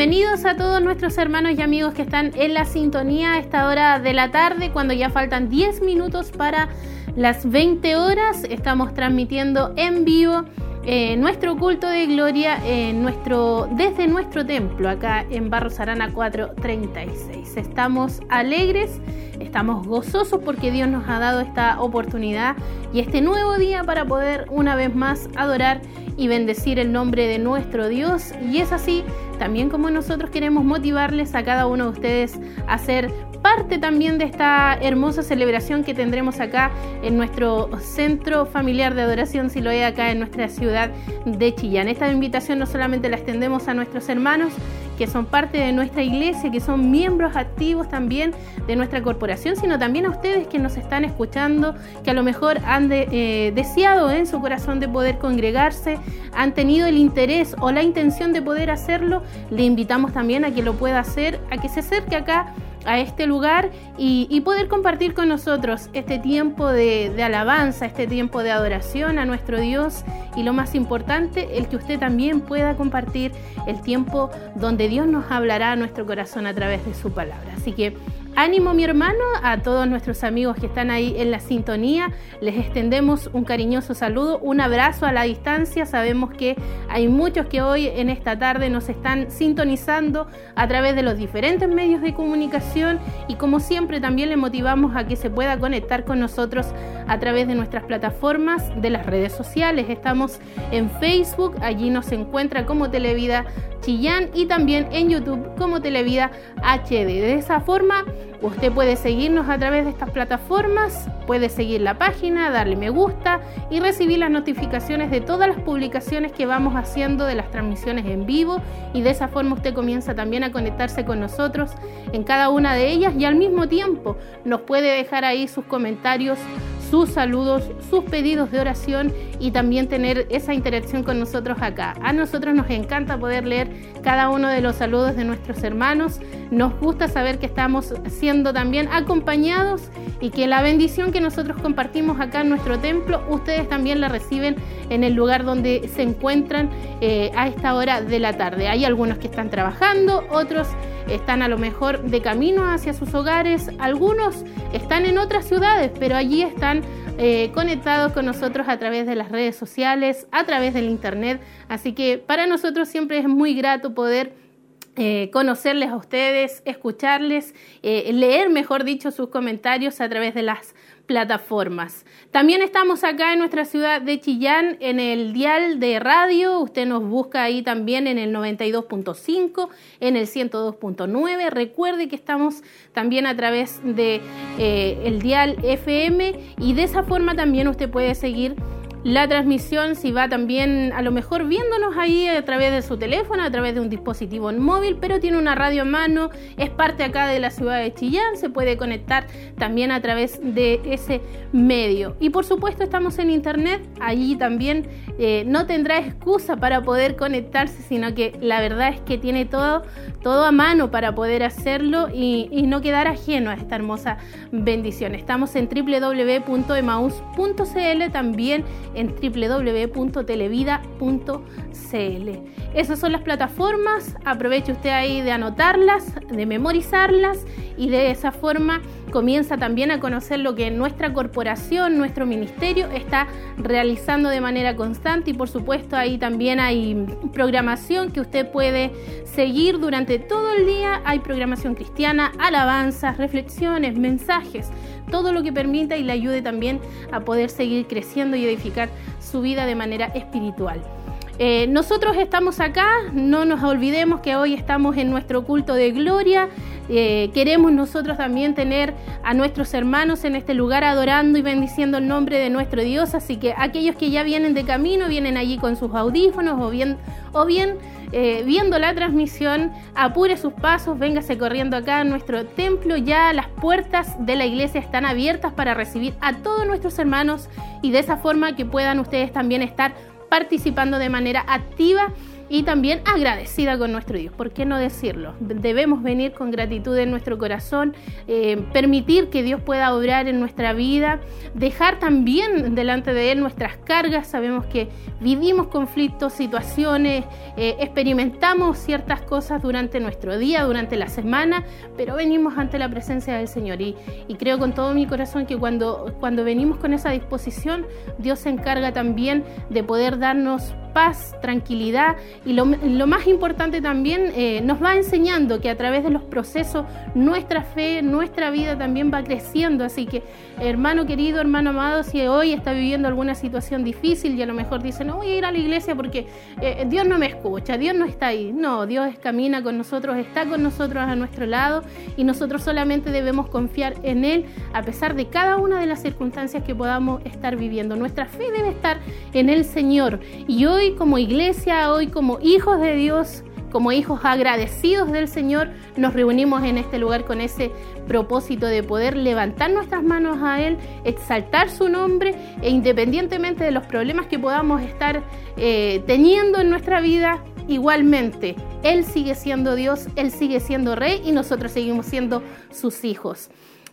Bienvenidos a todos nuestros hermanos y amigos que están en la sintonía a esta hora de la tarde, cuando ya faltan 10 minutos para las 20 horas. Estamos transmitiendo en vivo eh, nuestro culto de gloria nuestro, desde nuestro templo acá en Barros Arana 436. Estamos alegres, estamos gozosos porque Dios nos ha dado esta oportunidad y este nuevo día para poder una vez más adorar y bendecir el nombre de nuestro Dios. Y es así también como nosotros queremos motivarles a cada uno de ustedes a ser parte también de esta hermosa celebración que tendremos acá en nuestro centro familiar de adoración si lo hay acá en nuestra ciudad de Chillán. Esta invitación no solamente la extendemos a nuestros hermanos que son parte de nuestra iglesia, que son miembros activos también de nuestra corporación, sino también a ustedes que nos están escuchando, que a lo mejor han eh, deseado en su corazón de poder congregarse, han tenido el interés o la intención de poder hacerlo, le invitamos también a que lo pueda hacer, a que se acerque acá a este lugar y, poder compartir con nosotros este tiempo de, alabanza, este tiempo de adoración a nuestro Dios y lo más importante, el que usted también pueda compartir el tiempo donde Dios nos hablará a nuestro corazón a través de su palabra. Así que Ánimo mi hermano, a todos nuestros amigos que están ahí en la sintonía, les extendemos un cariñoso saludo, un abrazo a la distancia, sabemos que hay muchos que hoy en esta tarde nos están sintonizando a través de los diferentes medios de comunicación y como siempre también le motivamos a que se pueda conectar con nosotros a través de nuestras plataformas de las redes sociales. Estamos en Facebook, allí nos encuentra como Televida Chillán y también en YouTube como Televida HD. De esa forma, usted puede seguirnos a través de estas plataformas, puede seguir la página, darle me gusta y recibir las notificaciones de todas las publicaciones que vamos haciendo de las transmisiones en vivo. Y de esa forma usted comienza también a conectarse con nosotros en cada una de ellas y al mismo tiempo nos puede dejar ahí sus comentarios sus saludos, sus pedidos de oración y también tener esa interacción con nosotros acá. A nosotros nos encanta poder leer cada uno de los saludos de nuestros hermanos. Nos gusta saber que estamos siendo también acompañados y que la bendición que nosotros compartimos acá en nuestro templo, ustedes también la reciben en el lugar donde se encuentran eh, a esta hora de la tarde. Hay algunos que están trabajando, otros están a lo mejor de camino hacia sus hogares, algunos están en otras ciudades, pero allí están eh, conectados con nosotros a través de las redes sociales, a través del internet, así que para nosotros siempre es muy grato poder eh, conocerles a ustedes, escucharles, eh, leer, mejor dicho, sus comentarios a través de las plataformas. También estamos acá en nuestra ciudad de Chillán en el dial de radio. Usted nos busca ahí también en el 92.5, en el 102.9. Recuerde que estamos también a través de eh, el dial FM y de esa forma también usted puede seguir la transmisión, si va también a lo mejor viéndonos ahí a través de su teléfono, a través de un dispositivo móvil, pero tiene una radio a mano, es parte acá de la ciudad de Chillán, se puede conectar también a través de ese medio. Y por supuesto estamos en internet, allí también eh, no tendrá excusa para poder conectarse, sino que la verdad es que tiene todo, todo a mano para poder hacerlo y, y no quedar ajeno a esta hermosa bendición. Estamos en www.emaus.cl también en www.televida.cl. Esas son las plataformas, aproveche usted ahí de anotarlas, de memorizarlas y de esa forma comienza también a conocer lo que nuestra corporación, nuestro ministerio está realizando de manera constante y por supuesto ahí también hay programación que usted puede seguir durante todo el día. Hay programación cristiana, alabanzas, reflexiones, mensajes, todo lo que permita y le ayude también a poder seguir creciendo y edificar su vida de manera espiritual. Eh, nosotros estamos acá, no nos olvidemos que hoy estamos en nuestro culto de gloria. Eh, queremos nosotros también tener a nuestros hermanos en este lugar adorando y bendiciendo el nombre de nuestro Dios. Así que aquellos que ya vienen de camino, vienen allí con sus audífonos o bien, o bien eh, viendo la transmisión, apure sus pasos, véngase corriendo acá a nuestro templo. Ya las puertas de la iglesia están abiertas para recibir a todos nuestros hermanos y de esa forma que puedan ustedes también estar participando de manera activa y también agradecida con nuestro Dios. ¿Por qué no decirlo? Debemos venir con gratitud en nuestro corazón, eh, permitir que Dios pueda obrar en nuestra vida, dejar también delante de Él nuestras cargas. Sabemos que vivimos conflictos, situaciones, eh, experimentamos ciertas cosas durante nuestro día, durante la semana, pero venimos ante la presencia del Señor. Y, y creo con todo mi corazón que cuando, cuando venimos con esa disposición, Dios se encarga también de poder darnos paz, tranquilidad y lo, más importante también eh, nos va enseñando que a través de los procesos nuestra fe, nuestra vida también va creciendo. Así que hermano querido, hermano amado, si hoy está viviendo alguna situación difícil y a lo mejor dice, no voy a ir a la iglesia porque eh, Dios no me escucha, Dios no está ahí. No, Dios camina con nosotros, está con nosotros a nuestro lado y nosotros solamente debemos confiar en Él a pesar de cada una de las circunstancias que podamos estar viviendo. Nuestra fe debe estar en el Señor y hoy como iglesia, hoy como hijos de Dios, como hijos agradecidos del Señor, nos reunimos en este lugar con ese propósito de poder levantar nuestras manos a Él, exaltar su nombre e independientemente de los problemas que podamos estar eh, teniendo en nuestra vida, igualmente, Él sigue siendo Dios, Él sigue siendo Rey y nosotros seguimos siendo sus hijos.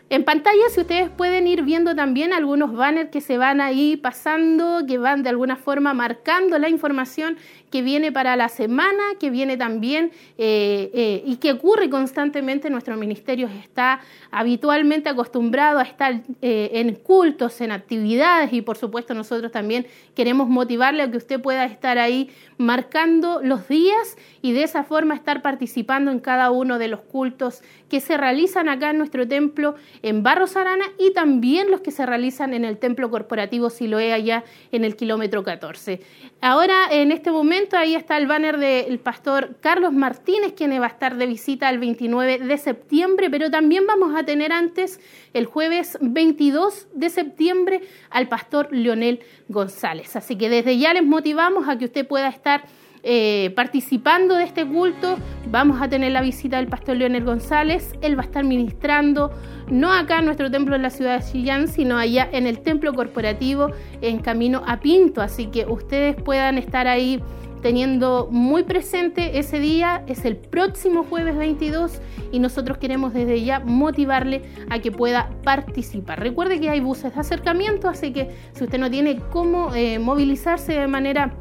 En pantalla, si ustedes pueden ir viendo también algunos banners que se van ahí pasando, que van de alguna forma marcando la información que viene para la semana, que viene también eh, eh, y que ocurre constantemente. Nuestro ministerio está habitualmente acostumbrado a estar eh, en cultos, en actividades y por supuesto nosotros también queremos motivarle a que usted pueda estar ahí marcando los días y de esa forma estar participando en cada uno de los cultos que se realizan acá en nuestro templo en Barros Arana y también los que se realizan en el templo corporativo Siloé allá en el kilómetro 14. Ahora, en este momento, ahí está el banner del pastor Carlos Martínez, quien va a estar de visita el 29 de septiembre, pero también vamos a tener antes, el jueves 22 de septiembre, al pastor Leonel González. Así que desde ya les motivamos a que usted pueda estar eh, participando de este culto. Vamos a tener la visita del pastor Leonel González. Él va a estar ministrando, no acá en nuestro templo en la ciudad de Chillán, sino allá en el templo corporativo en camino a Pinto. Así que ustedes puedan estar ahí teniendo muy presente ese día, es el próximo jueves 22 y nosotros queremos desde ya motivarle a que pueda participar. Recuerde que hay buses de acercamiento, así que si usted no tiene cómo eh, movilizarse de manera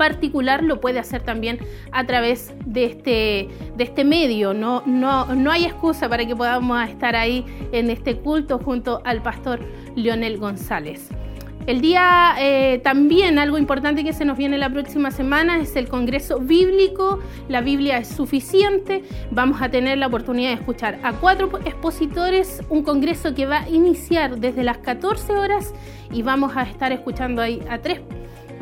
particular lo puede hacer también a través de este, de este medio. No, no, no hay excusa para que podamos estar ahí en este culto junto al pastor Leonel González. El día eh, también algo importante que se nos viene la próxima semana es el Congreso Bíblico. La Biblia es suficiente. Vamos a tener la oportunidad de escuchar a cuatro expositores, un congreso que va a iniciar desde las 14 horas y vamos a estar escuchando ahí a tres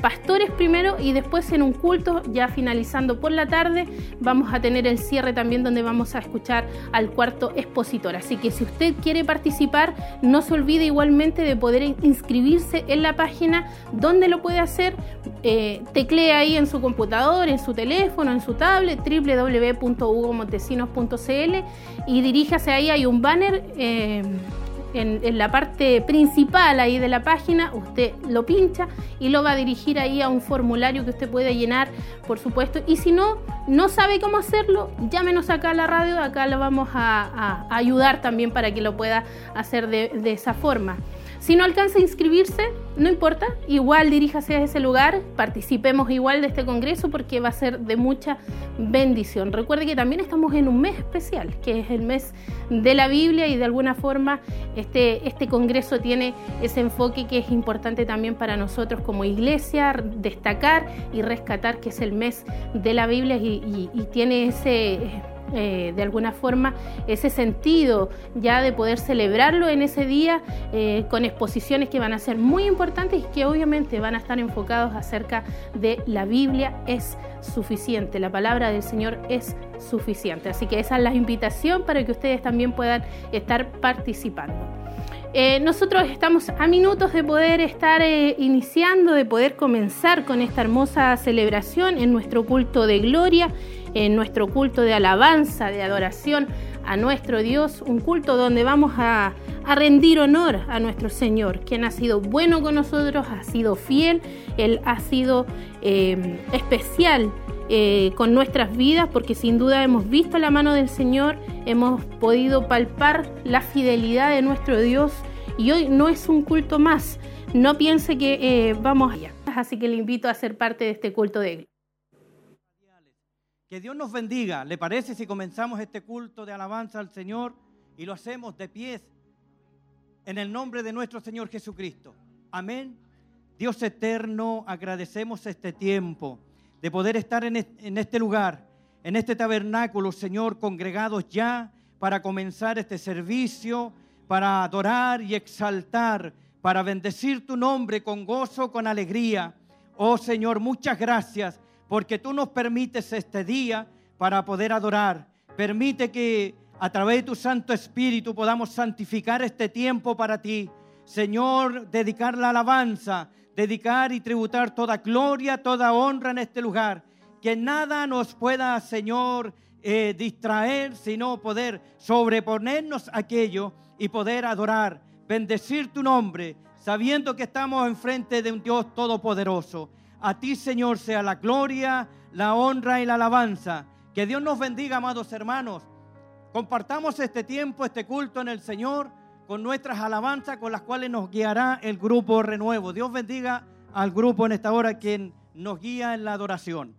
pastores primero y después en un culto, ya finalizando por la tarde, vamos a tener el cierre también donde vamos a escuchar al cuarto expositor. Así que si usted quiere participar, no se olvide igualmente de poder inscribirse en la página donde lo puede hacer. Eh, teclea ahí en su computador, en su teléfono, en su tablet, www.hugomontesinos.cl y diríjase ahí, hay un banner. Eh, en, la parte principal ahí de la página, usted lo pincha y lo va a dirigir ahí a un formulario que usted puede llenar, por supuesto. Y si no, no sabe cómo hacerlo, llámenos acá a la radio, acá lo vamos a, ayudar también para que lo pueda hacer de esa forma. Si no alcanza a inscribirse, no importa, igual diríjase a ese lugar, participemos igual de este congreso porque va a ser de mucha bendición. Recuerde que también estamos en un mes especial, que es el mes de la Biblia y de alguna forma este, este congreso tiene ese enfoque que es importante también para nosotros como iglesia, destacar y rescatar que es el mes de la Biblia y tiene ese eh, de alguna forma ese sentido ya de poder celebrarlo en ese día eh, con exposiciones que van a ser muy importantes y que obviamente van a estar enfocados acerca de la Biblia es suficiente, la palabra del Señor es suficiente. Así que esa es la invitación para que ustedes también puedan estar participando. Eh, nosotros estamos a minutos de poder estar iniciando, de poder comenzar con esta hermosa celebración en nuestro culto de gloria en nuestro culto de alabanza, de adoración a nuestro Dios, un culto donde vamos a, rendir honor a nuestro Señor, quien ha sido bueno con nosotros, ha sido fiel, Él ha sido eh, especial eh, con nuestras vidas, porque sin duda hemos visto la mano del Señor, hemos podido palpar la fidelidad de nuestro Dios y hoy no es un culto más. No piense que eh, vamos allá. Así que le invito a ser parte de este culto de. Que Dios nos bendiga. ¿Le parece si comenzamos este culto de alabanza al Señor y lo hacemos de pies en el nombre de nuestro Señor Jesucristo? Amén. Dios eterno, agradecemos este tiempo de poder estar en este lugar, en este tabernáculo, Señor, congregados ya para comenzar este servicio, para adorar y exaltar, para bendecir tu nombre con gozo, con alegría. Oh Señor, muchas gracias porque tú nos permites este día para poder adorar. Permite que a través de tu Santo Espíritu podamos santificar este tiempo para ti. Señor, dedicar la alabanza, dedicar y tributar toda gloria, toda honra en este lugar. Que nada nos pueda, Señor, eh, distraer, sino poder sobreponernos aquello y poder adorar, bendecir tu nombre, sabiendo que estamos enfrente de un Dios todopoderoso. A ti, Señor, sea la gloria, la honra y la alabanza. Que Dios nos bendiga, amados hermanos. Compartamos este tiempo, este culto en el Señor, con nuestras alabanzas con las cuales nos guiará el grupo Renuevo. Dios bendiga al grupo en esta hora quien nos guía en la adoración.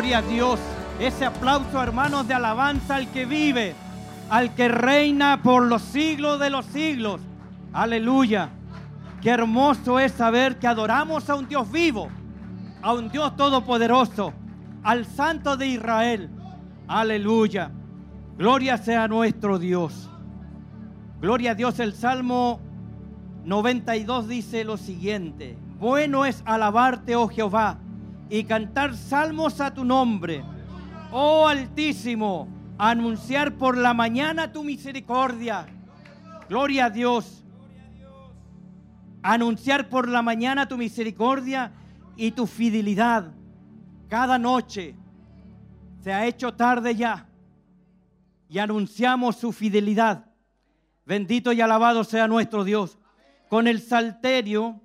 Gloria a Dios. Ese aplauso, hermanos, de alabanza al que vive, al que reina por los siglos de los siglos. Aleluya. Qué hermoso es saber que adoramos a un Dios vivo, a un Dios todopoderoso, al Santo de Israel. Aleluya. Gloria sea nuestro Dios. Gloria a Dios. El Salmo 92 dice lo siguiente. Bueno es alabarte, oh Jehová, y cantar salmos a tu nombre. Oh Altísimo, anunciar por la mañana tu misericordia. Gloria a Dios. Anunciar por la mañana tu misericordia y tu fidelidad. Cada noche se ha hecho tarde ya y anunciamos su fidelidad. Bendito y alabado sea nuestro Dios. Con el salterio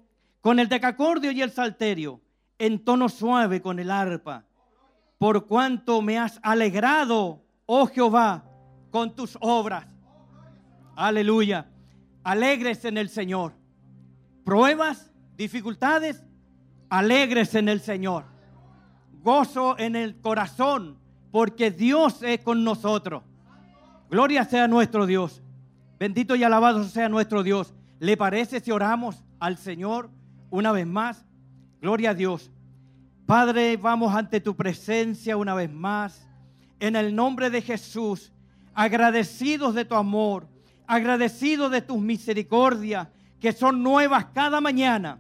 con el decacordio y el salterio, en tono suave con el arpa. Por cuanto me has alegrado, oh Jehová, con tus obras. Aleluya. Alegres en el Señor. Pruebas, dificultades, alegres en el Señor. Gozo en el corazón, porque Dios es con nosotros. Gloria sea nuestro Dios. Bendito y alabado sea nuestro Dios. ¿Le parece si oramos al Señor? una vez más. Gloria a Dios. Padre, vamos ante tu presencia una vez más. En el nombre de Jesús, agradecidos de tu amor, agradecidos de tus misericordias, que son nuevas cada mañana.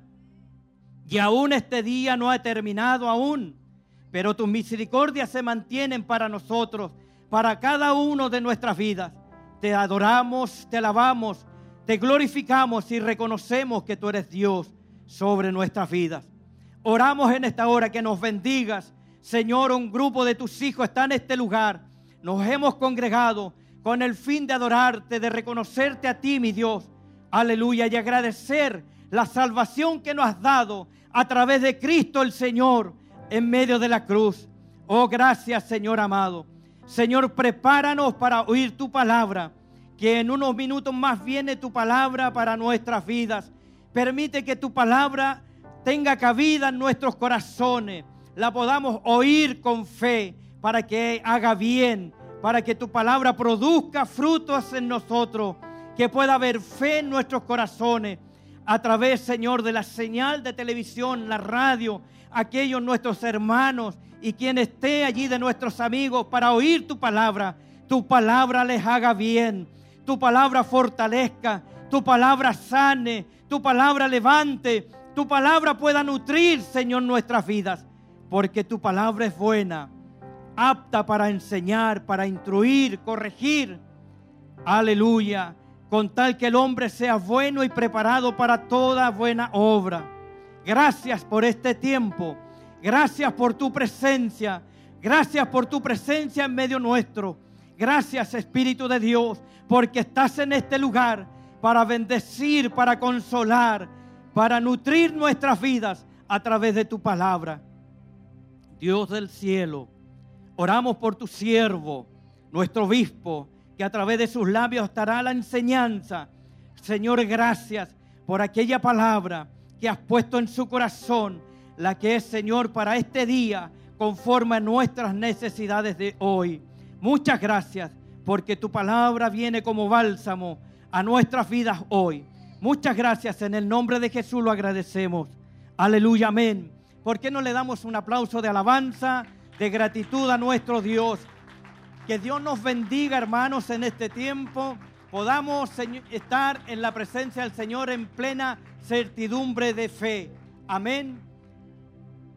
Y aún este día no ha terminado aún, pero tus misericordias se mantienen para nosotros, para cada uno de nuestras vidas. Te adoramos, te alabamos, te glorificamos y reconocemos que tú eres Dios sobre nuestras vidas. Oramos en esta hora que nos bendigas. Señor, un grupo de tus hijos está en este lugar. Nos hemos congregado con el fin de adorarte, de reconocerte a ti, mi Dios. Aleluya. Y agradecer la salvación que nos has dado a través de Cristo el Señor en medio de la cruz. Oh, gracias, Señor amado. Señor, prepáranos para oír tu palabra. Que en unos minutos más viene tu palabra para nuestras vidas. Permite que tu palabra tenga cabida en nuestros corazones, la podamos oír con fe para que haga bien, para que tu palabra produzca frutos en nosotros, que pueda haber fe en nuestros corazones a través, Señor, de la señal de televisión, la radio, aquellos nuestros hermanos y quien esté allí de nuestros amigos para oír tu palabra. Tu palabra les haga bien, tu palabra fortalezca, tu palabra sane, tu palabra levante, tu palabra pueda nutrir, Señor, nuestras vidas, porque tu palabra es buena, apta para enseñar, para instruir, corregir. Aleluya, con tal que el hombre sea bueno y preparado para toda buena obra. Gracias por este tiempo, gracias por tu presencia, gracias por tu presencia en medio nuestro. Gracias Espíritu de Dios, porque estás en este lugar para bendecir, para consolar, para nutrir nuestras vidas a través de tu palabra. Dios del cielo, oramos por tu siervo, nuestro obispo, que a través de sus labios estará la enseñanza. Señor, gracias por aquella palabra que has puesto en su corazón, la que es, Señor, para este día, conforme a nuestras necesidades de hoy. Muchas gracias, porque tu palabra viene como bálsamo a nuestras vidas hoy. Muchas gracias, en el nombre de Jesús lo agradecemos. Aleluya, amén. ¿Por qué no le damos un aplauso de alabanza, de gratitud a nuestro Dios? Que Dios nos bendiga, hermanos, en este tiempo. Podamos estar en la presencia del Señor en plena certidumbre de fe. Amén.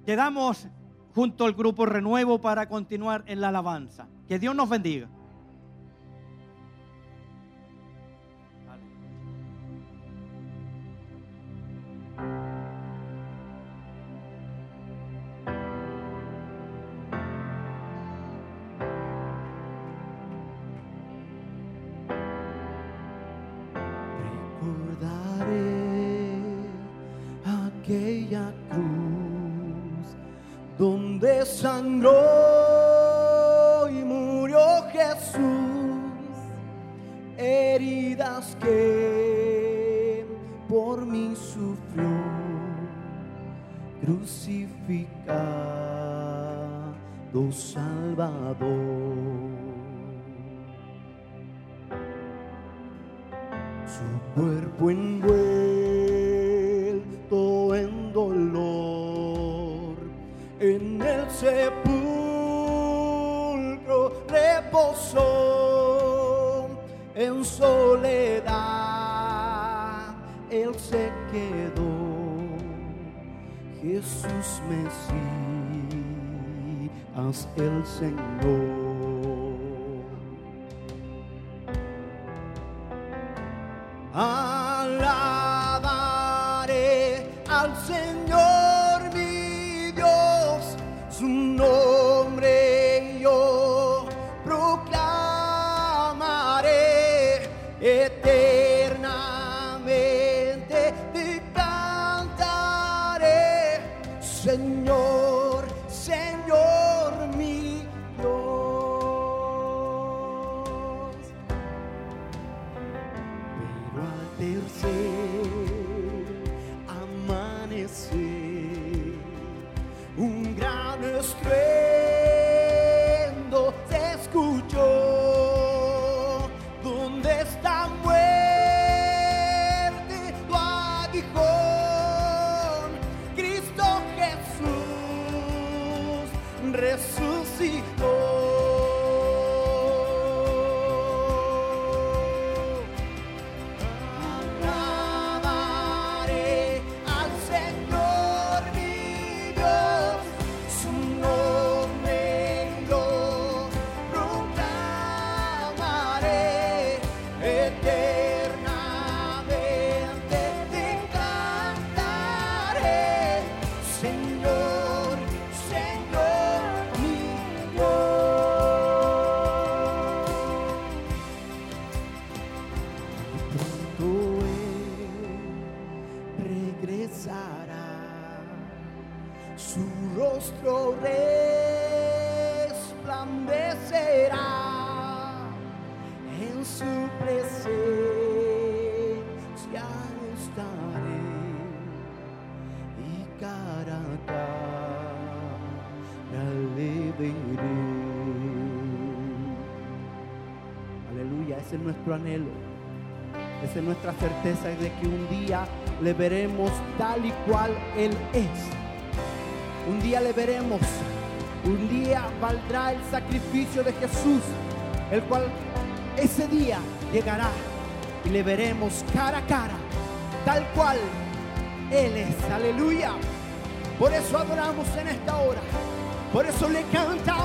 Quedamos junto al grupo Renuevo para continuar en la alabanza. Que Dios nos bendiga. le veremos tal y cual Él es. Un día le veremos, un día valdrá el sacrificio de Jesús, el cual ese día llegará y le veremos cara a cara, tal cual Él es. Aleluya. Por eso adoramos en esta hora, por eso le cantamos.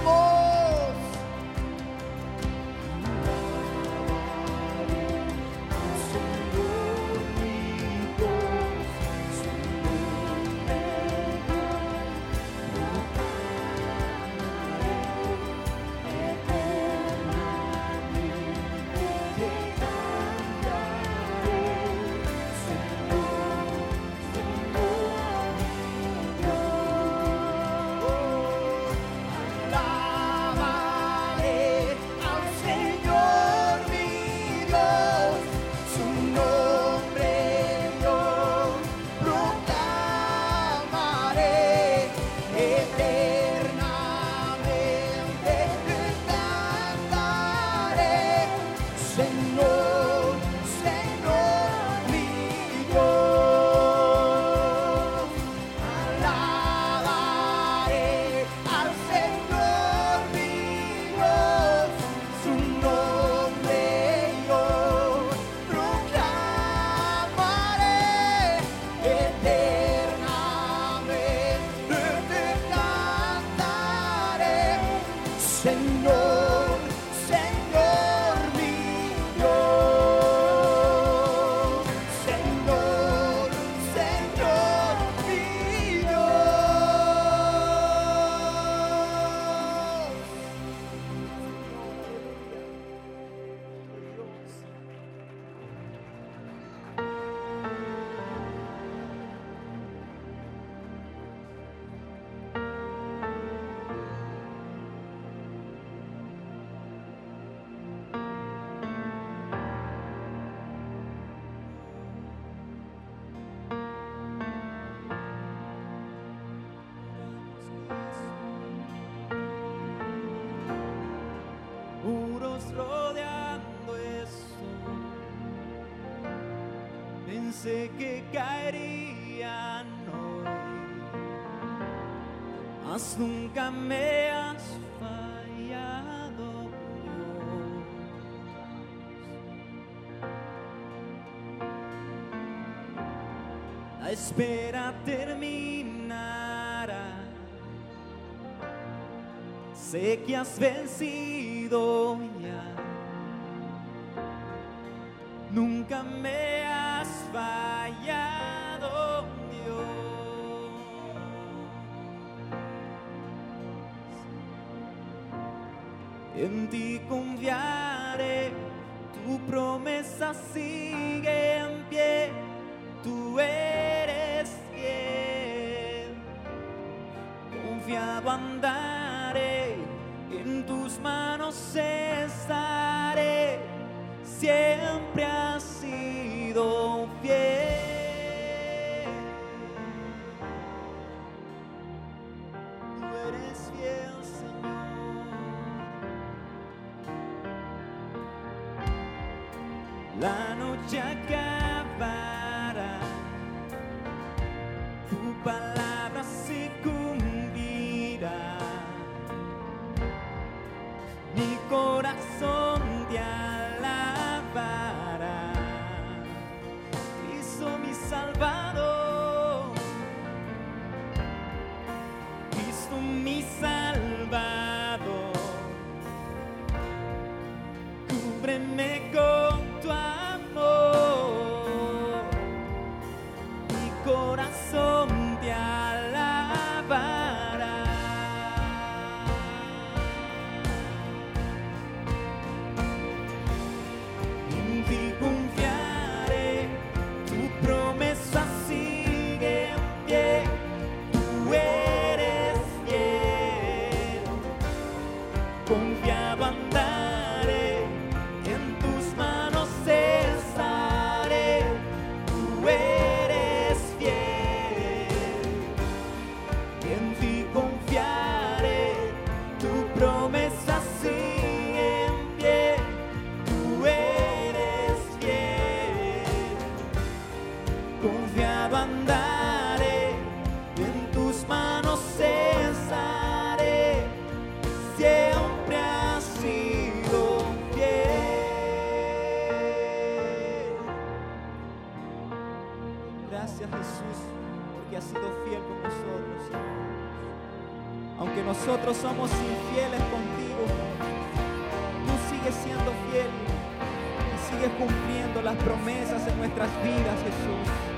Que has vencido promesas en nuestras vidas, Jesús.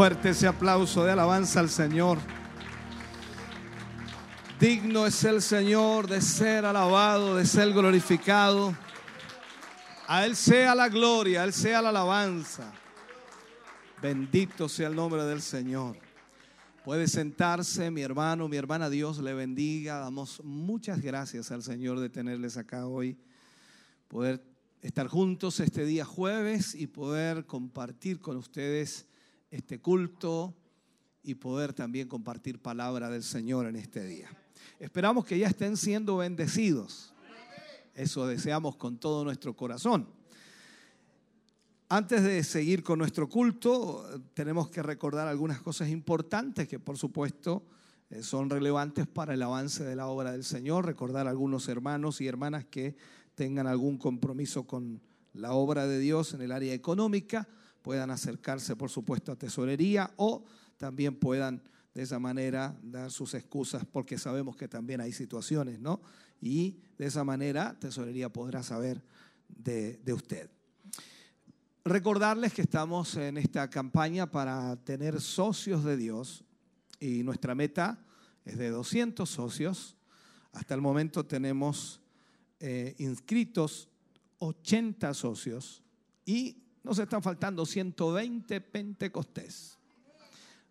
Fuerte ese aplauso de alabanza al Señor. Digno es el Señor de ser alabado, de ser glorificado. A Él sea la gloria, a Él sea la alabanza. Bendito sea el nombre del Señor. Puede sentarse, mi hermano, mi hermana, Dios le bendiga. Damos muchas gracias al Señor de tenerles acá hoy. Poder estar juntos este día jueves y poder compartir con ustedes este culto y poder también compartir palabra del Señor en este día. Esperamos que ya estén siendo bendecidos. Eso deseamos con todo nuestro corazón. Antes de seguir con nuestro culto, tenemos que recordar algunas cosas importantes que por supuesto eh, son relevantes para el avance de la obra del Señor. Recordar a algunos hermanos y hermanas que tengan algún compromiso con la obra de Dios en el área económica, puedan acercarse por supuesto a tesorería o también puedan de esa manera dar sus excusas porque sabemos que también hay situaciones, ¿no? Y de esa manera tesorería podrá saber de, de usted. Recordarles que estamos en esta campaña para tener socios de Dios y nuestra meta es de 200 socios. Hasta el momento tenemos eh, inscritos 80 socios y nos están faltando 120 pentecostés.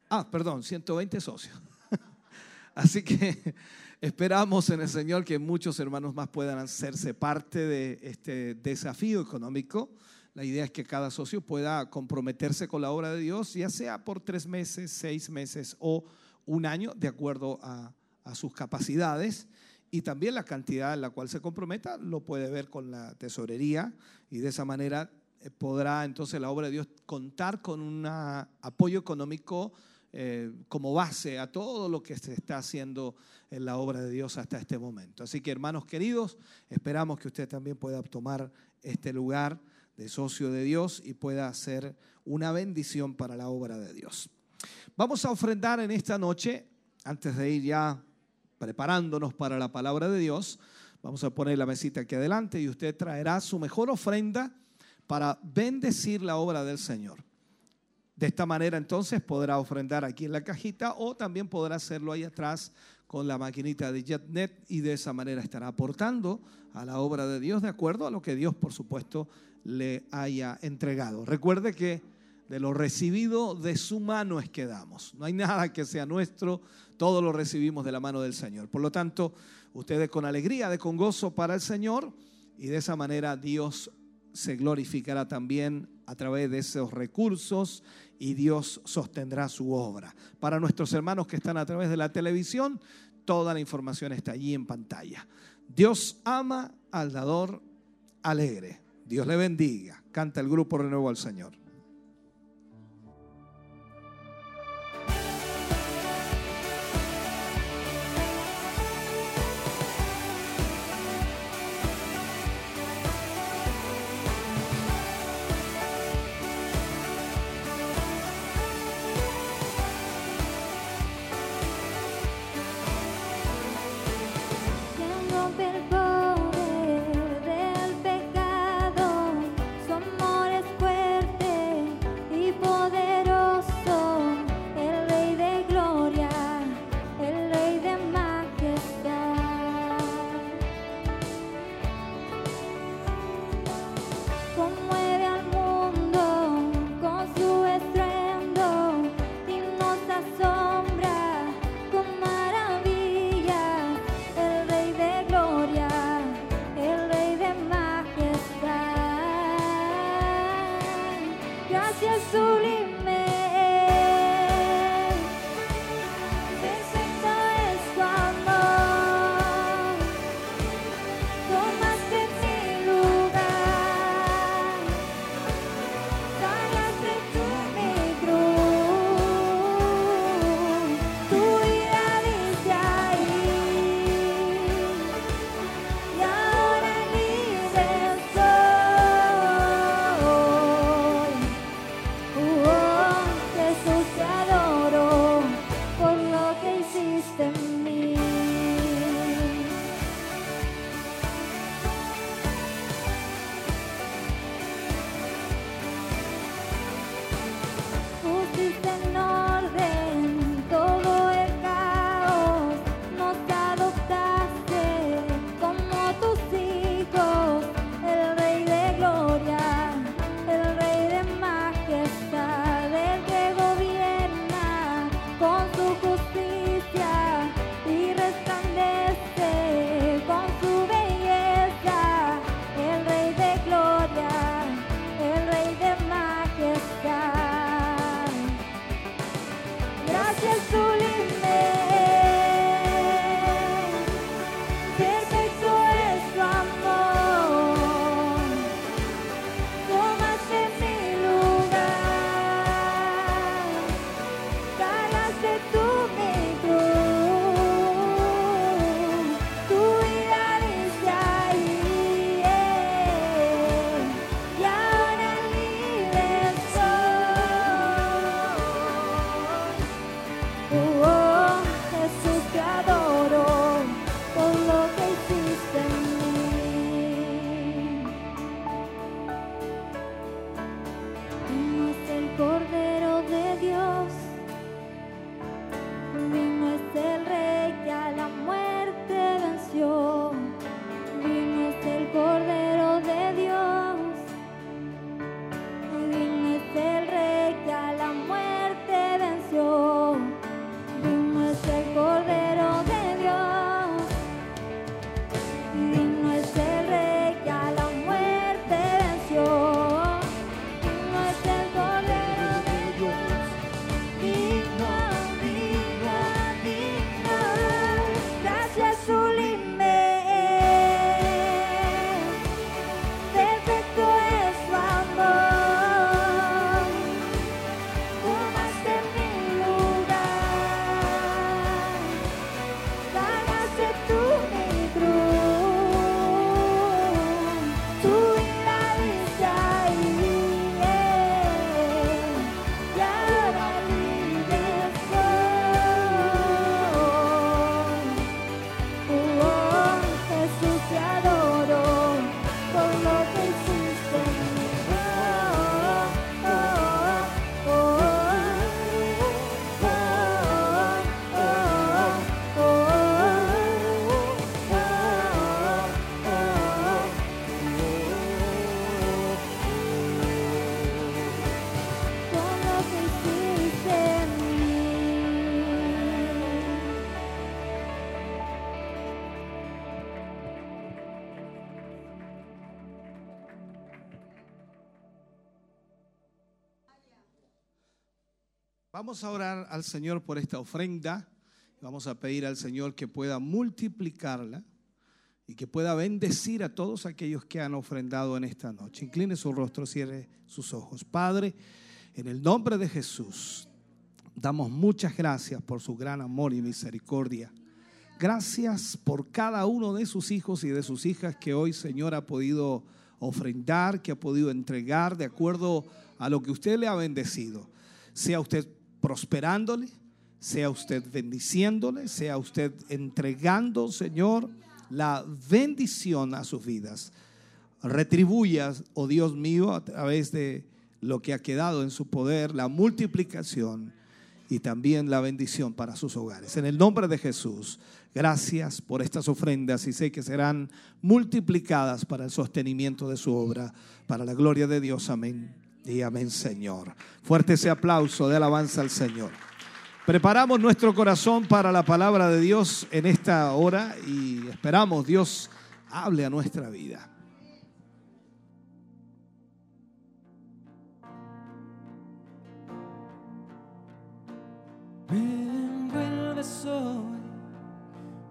Ah, perdón, 120 socios. Así que esperamos en el Señor que muchos hermanos más puedan hacerse parte de este desafío económico. La idea es que cada socio pueda comprometerse con la obra de Dios, ya sea por tres meses, seis meses o un año, de acuerdo a, a sus capacidades. Y también la cantidad en la cual se comprometa lo puede ver con la tesorería y de esa manera podrá entonces la obra de Dios contar con un apoyo económico eh, como base a todo lo que se está haciendo en la obra de Dios hasta este momento. Así que hermanos queridos, esperamos que usted también pueda tomar este lugar de socio de Dios y pueda ser una bendición para la obra de Dios. Vamos a ofrendar en esta noche, antes de ir ya preparándonos para la palabra de Dios, vamos a poner la mesita aquí adelante y usted traerá su mejor ofrenda para bendecir la obra del Señor. De esta manera entonces podrá ofrendar aquí en la cajita o también podrá hacerlo ahí atrás con la maquinita de JetNet y de esa manera estará aportando a la obra de Dios de acuerdo a lo que Dios por supuesto le haya entregado. Recuerde que de lo recibido de su mano es que damos. No hay nada que sea nuestro, todo lo recibimos de la mano del Señor. Por lo tanto, ustedes con alegría, de con gozo para el Señor y de esa manera Dios se glorificará también a través de esos recursos y Dios sostendrá su obra. Para nuestros hermanos que están a través de la televisión, toda la información está allí en pantalla. Dios ama al dador alegre. Dios le bendiga. Canta el grupo Renuevo al Señor. Vamos a orar al Señor por esta ofrenda. Vamos a pedir al Señor que pueda multiplicarla y que pueda bendecir a todos aquellos que han ofrendado en esta noche. Incline su rostro, cierre sus ojos. Padre, en el nombre de Jesús, damos muchas gracias por su gran amor y misericordia. Gracias por cada uno de sus hijos y de sus hijas que hoy, Señor, ha podido ofrendar, que ha podido entregar de acuerdo a lo que usted le ha bendecido. Sea usted prosperándole, sea usted bendiciéndole, sea usted entregando, Señor, la bendición a sus vidas. Retribuya, oh Dios mío, a través de lo que ha quedado en su poder, la multiplicación y también la bendición para sus hogares. En el nombre de Jesús, gracias por estas ofrendas y sé que serán multiplicadas para el sostenimiento de su obra, para la gloria de Dios. Amén. Y amén, Señor. Fuerte ese aplauso de alabanza al Señor. Preparamos nuestro corazón para la palabra de Dios en esta hora y esperamos Dios hable a nuestra vida. Me envuelves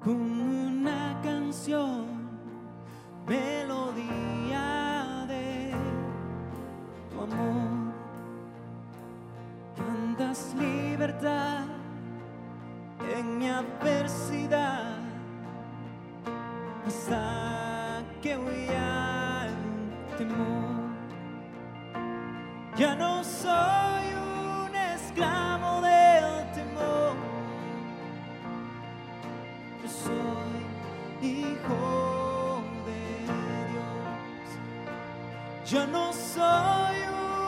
con una canción, melodía amor. Cantas libertad en mi adversidad hasta que huya el temor. Ya no soy un esclavo del temor. Yo soy hijo Yo no soy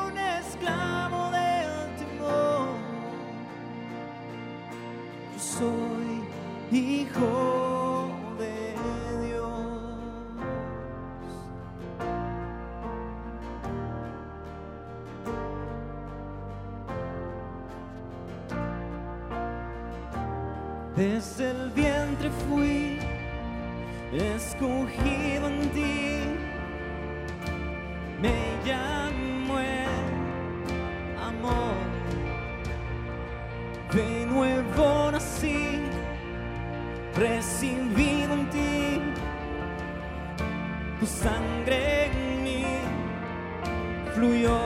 un esclavo del temor. Yo soy hijo de Dios. Desde el vientre fui escogido en ti, me llamo el amor. De nuevo nací, recibido en ti tu sangre en mí fluyó.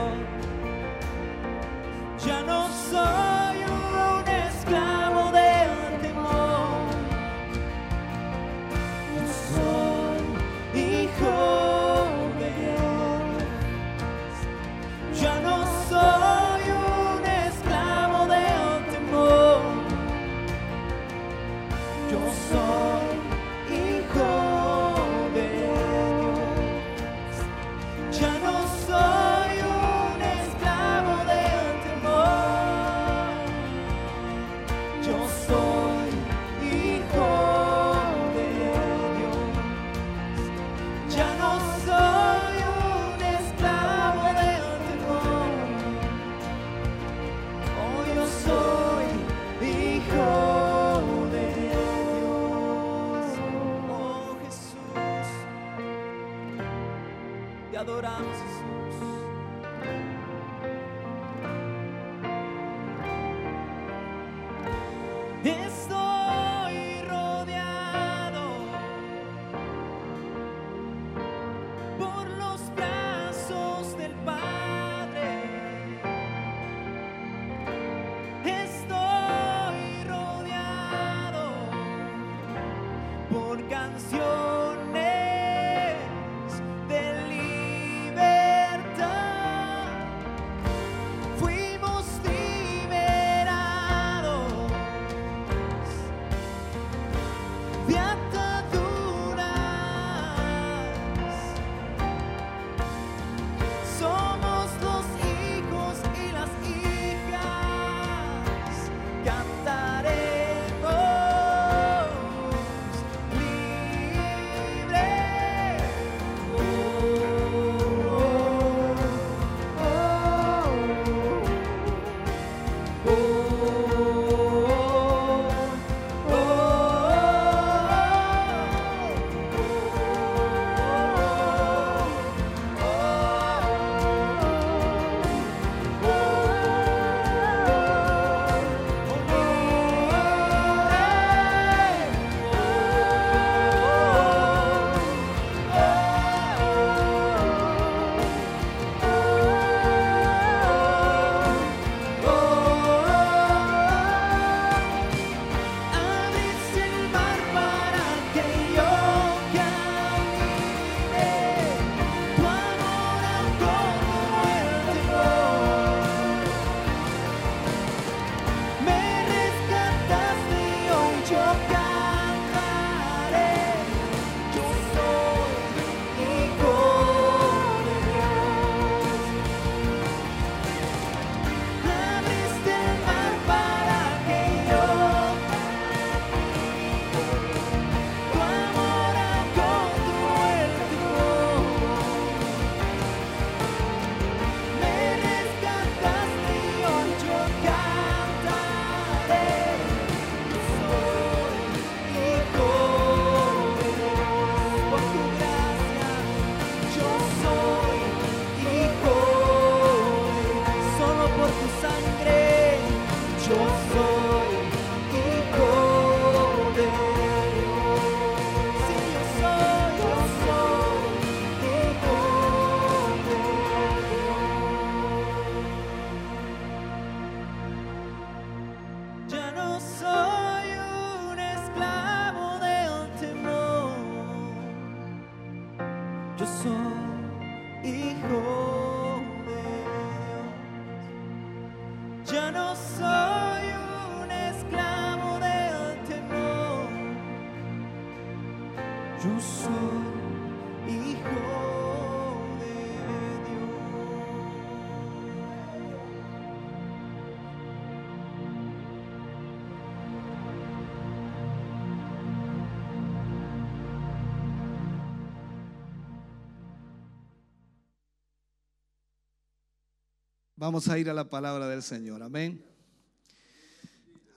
Vamos a ir a la palabra del Señor. Amén.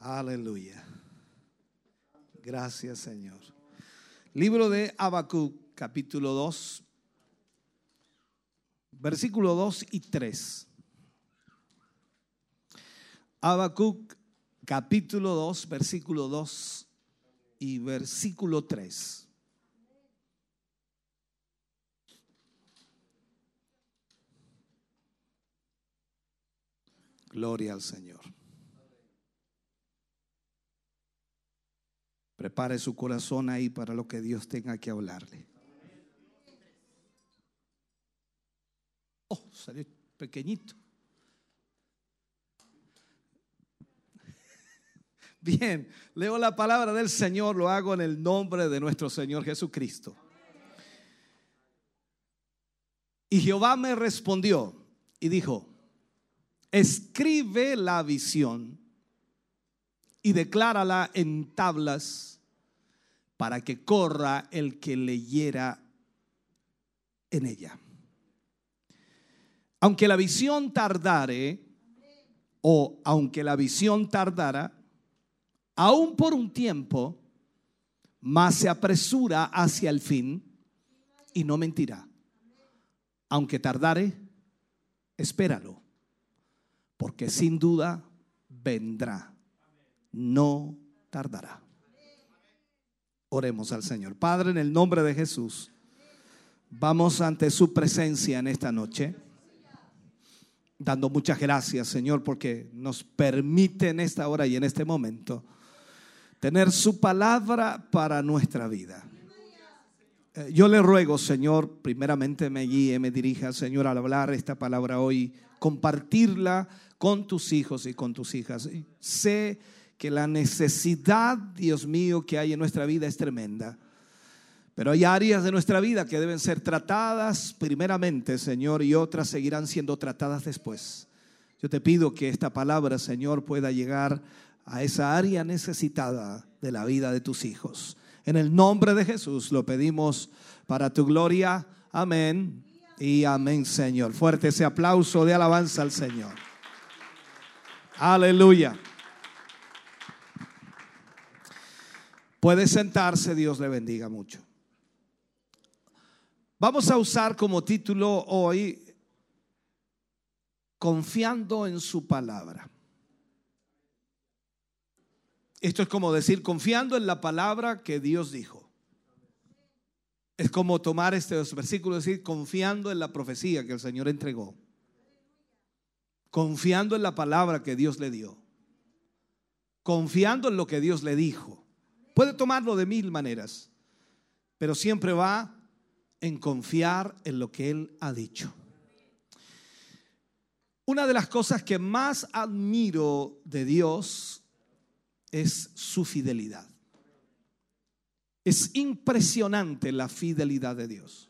Aleluya. Gracias, Señor. Libro de Habacuc, capítulo 2, versículo 2 y 3. Habacuc, capítulo 2, versículo 2 y versículo 3. Gloria al Señor. Prepare su corazón ahí para lo que Dios tenga que hablarle. Oh, salió pequeñito. Bien, leo la palabra del Señor, lo hago en el nombre de nuestro Señor Jesucristo. Y Jehová me respondió y dijo, escribe la visión y declárala en tablas para que corra el que leyera en ella. Aunque la visión tardare, o aunque la visión tardara, aún por un tiempo, más se apresura hacia el fin y no mentirá. Aunque tardare, espéralo, porque sin duda vendrá, no tardará. Oremos al Señor. Padre, en el nombre de Jesús, vamos ante su presencia en esta noche dando muchas gracias, Señor, porque nos permite en esta hora y en este momento tener su palabra para nuestra vida. Eh, Yo le ruego, Señor, primeramente me guíe, me dirija, Señor, al hablar esta palabra hoy, compartirla con tus hijos y con tus hijas. Sé que la necesidad, Dios mío, que hay en nuestra vida es tremenda. Pero hay áreas de nuestra vida que deben ser tratadas primeramente, Señor, y otras seguirán siendo tratadas después. Yo te pido que esta palabra, Señor, pueda llegar a esa área necesitada de la vida de tus hijos. En el nombre de Jesús lo pedimos para tu gloria. Amén. Y amén, Señor. Fuerte ese aplauso de alabanza al Señor. Aleluya. Puede sentarse, Dios le bendiga mucho. Vamos a usar como título hoy Confiando en su palabra. Esto es como decir, confiando en la palabra que Dios dijo. Es como tomar estos versículos y decir, confiando en la profecía que el Señor entregó. Confiando en la palabra que Dios le dio. Confiando en lo que Dios le dijo. Puede tomarlo de mil maneras, pero siempre va en confiar en lo que Él ha dicho. Una de las cosas que más admiro de Dios es su fidelidad. Es impresionante la fidelidad de Dios.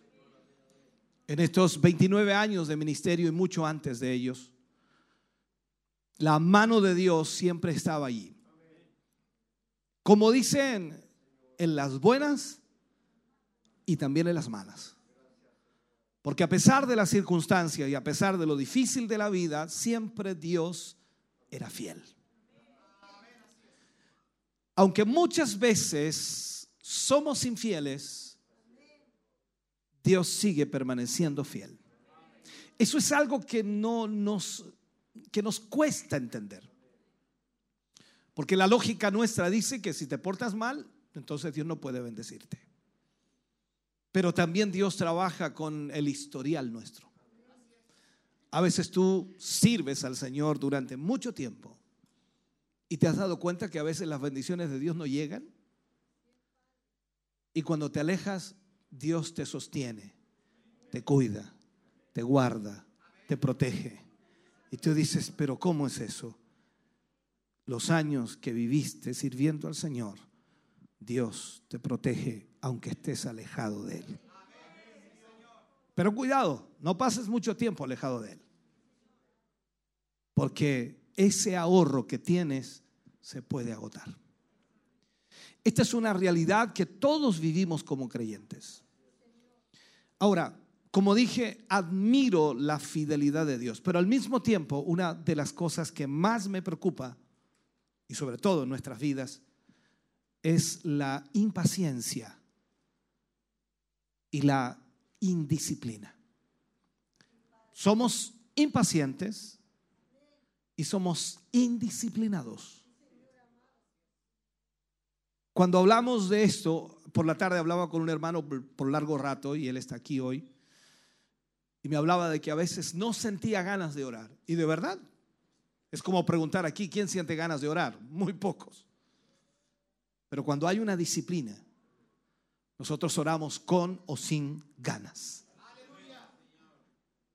En estos 29 años de ministerio y mucho antes de ellos, la mano de Dios siempre estaba allí. Como dicen, en las buenas y también en las malas. Porque a pesar de las circunstancias y a pesar de lo difícil de la vida, siempre Dios era fiel. Aunque muchas veces somos infieles, Dios sigue permaneciendo fiel. Eso es algo que no nos que nos cuesta entender. Porque la lógica nuestra dice que si te portas mal, entonces Dios no puede bendecirte. Pero también Dios trabaja con el historial nuestro. A veces tú sirves al Señor durante mucho tiempo y te has dado cuenta que a veces las bendiciones de Dios no llegan. Y cuando te alejas, Dios te sostiene, te cuida, te guarda, te protege. Y tú dices, pero ¿cómo es eso? Los años que viviste sirviendo al Señor, Dios te protege aunque estés alejado de Él. Pero cuidado, no pases mucho tiempo alejado de Él. Porque ese ahorro que tienes se puede agotar. Esta es una realidad que todos vivimos como creyentes. Ahora, como dije, admiro la fidelidad de Dios, pero al mismo tiempo una de las cosas que más me preocupa, y sobre todo en nuestras vidas, es la impaciencia y la indisciplina. Somos impacientes y somos indisciplinados. Cuando hablamos de esto, por la tarde hablaba con un hermano por, largo rato y él está aquí hoy. Me hablaba de que a veces no sentía ganas de orar. Y de verdad, es como preguntar aquí, ¿quién siente ganas de orar? Muy pocos. Pero cuando hay una disciplina, nosotros oramos con o sin ganas.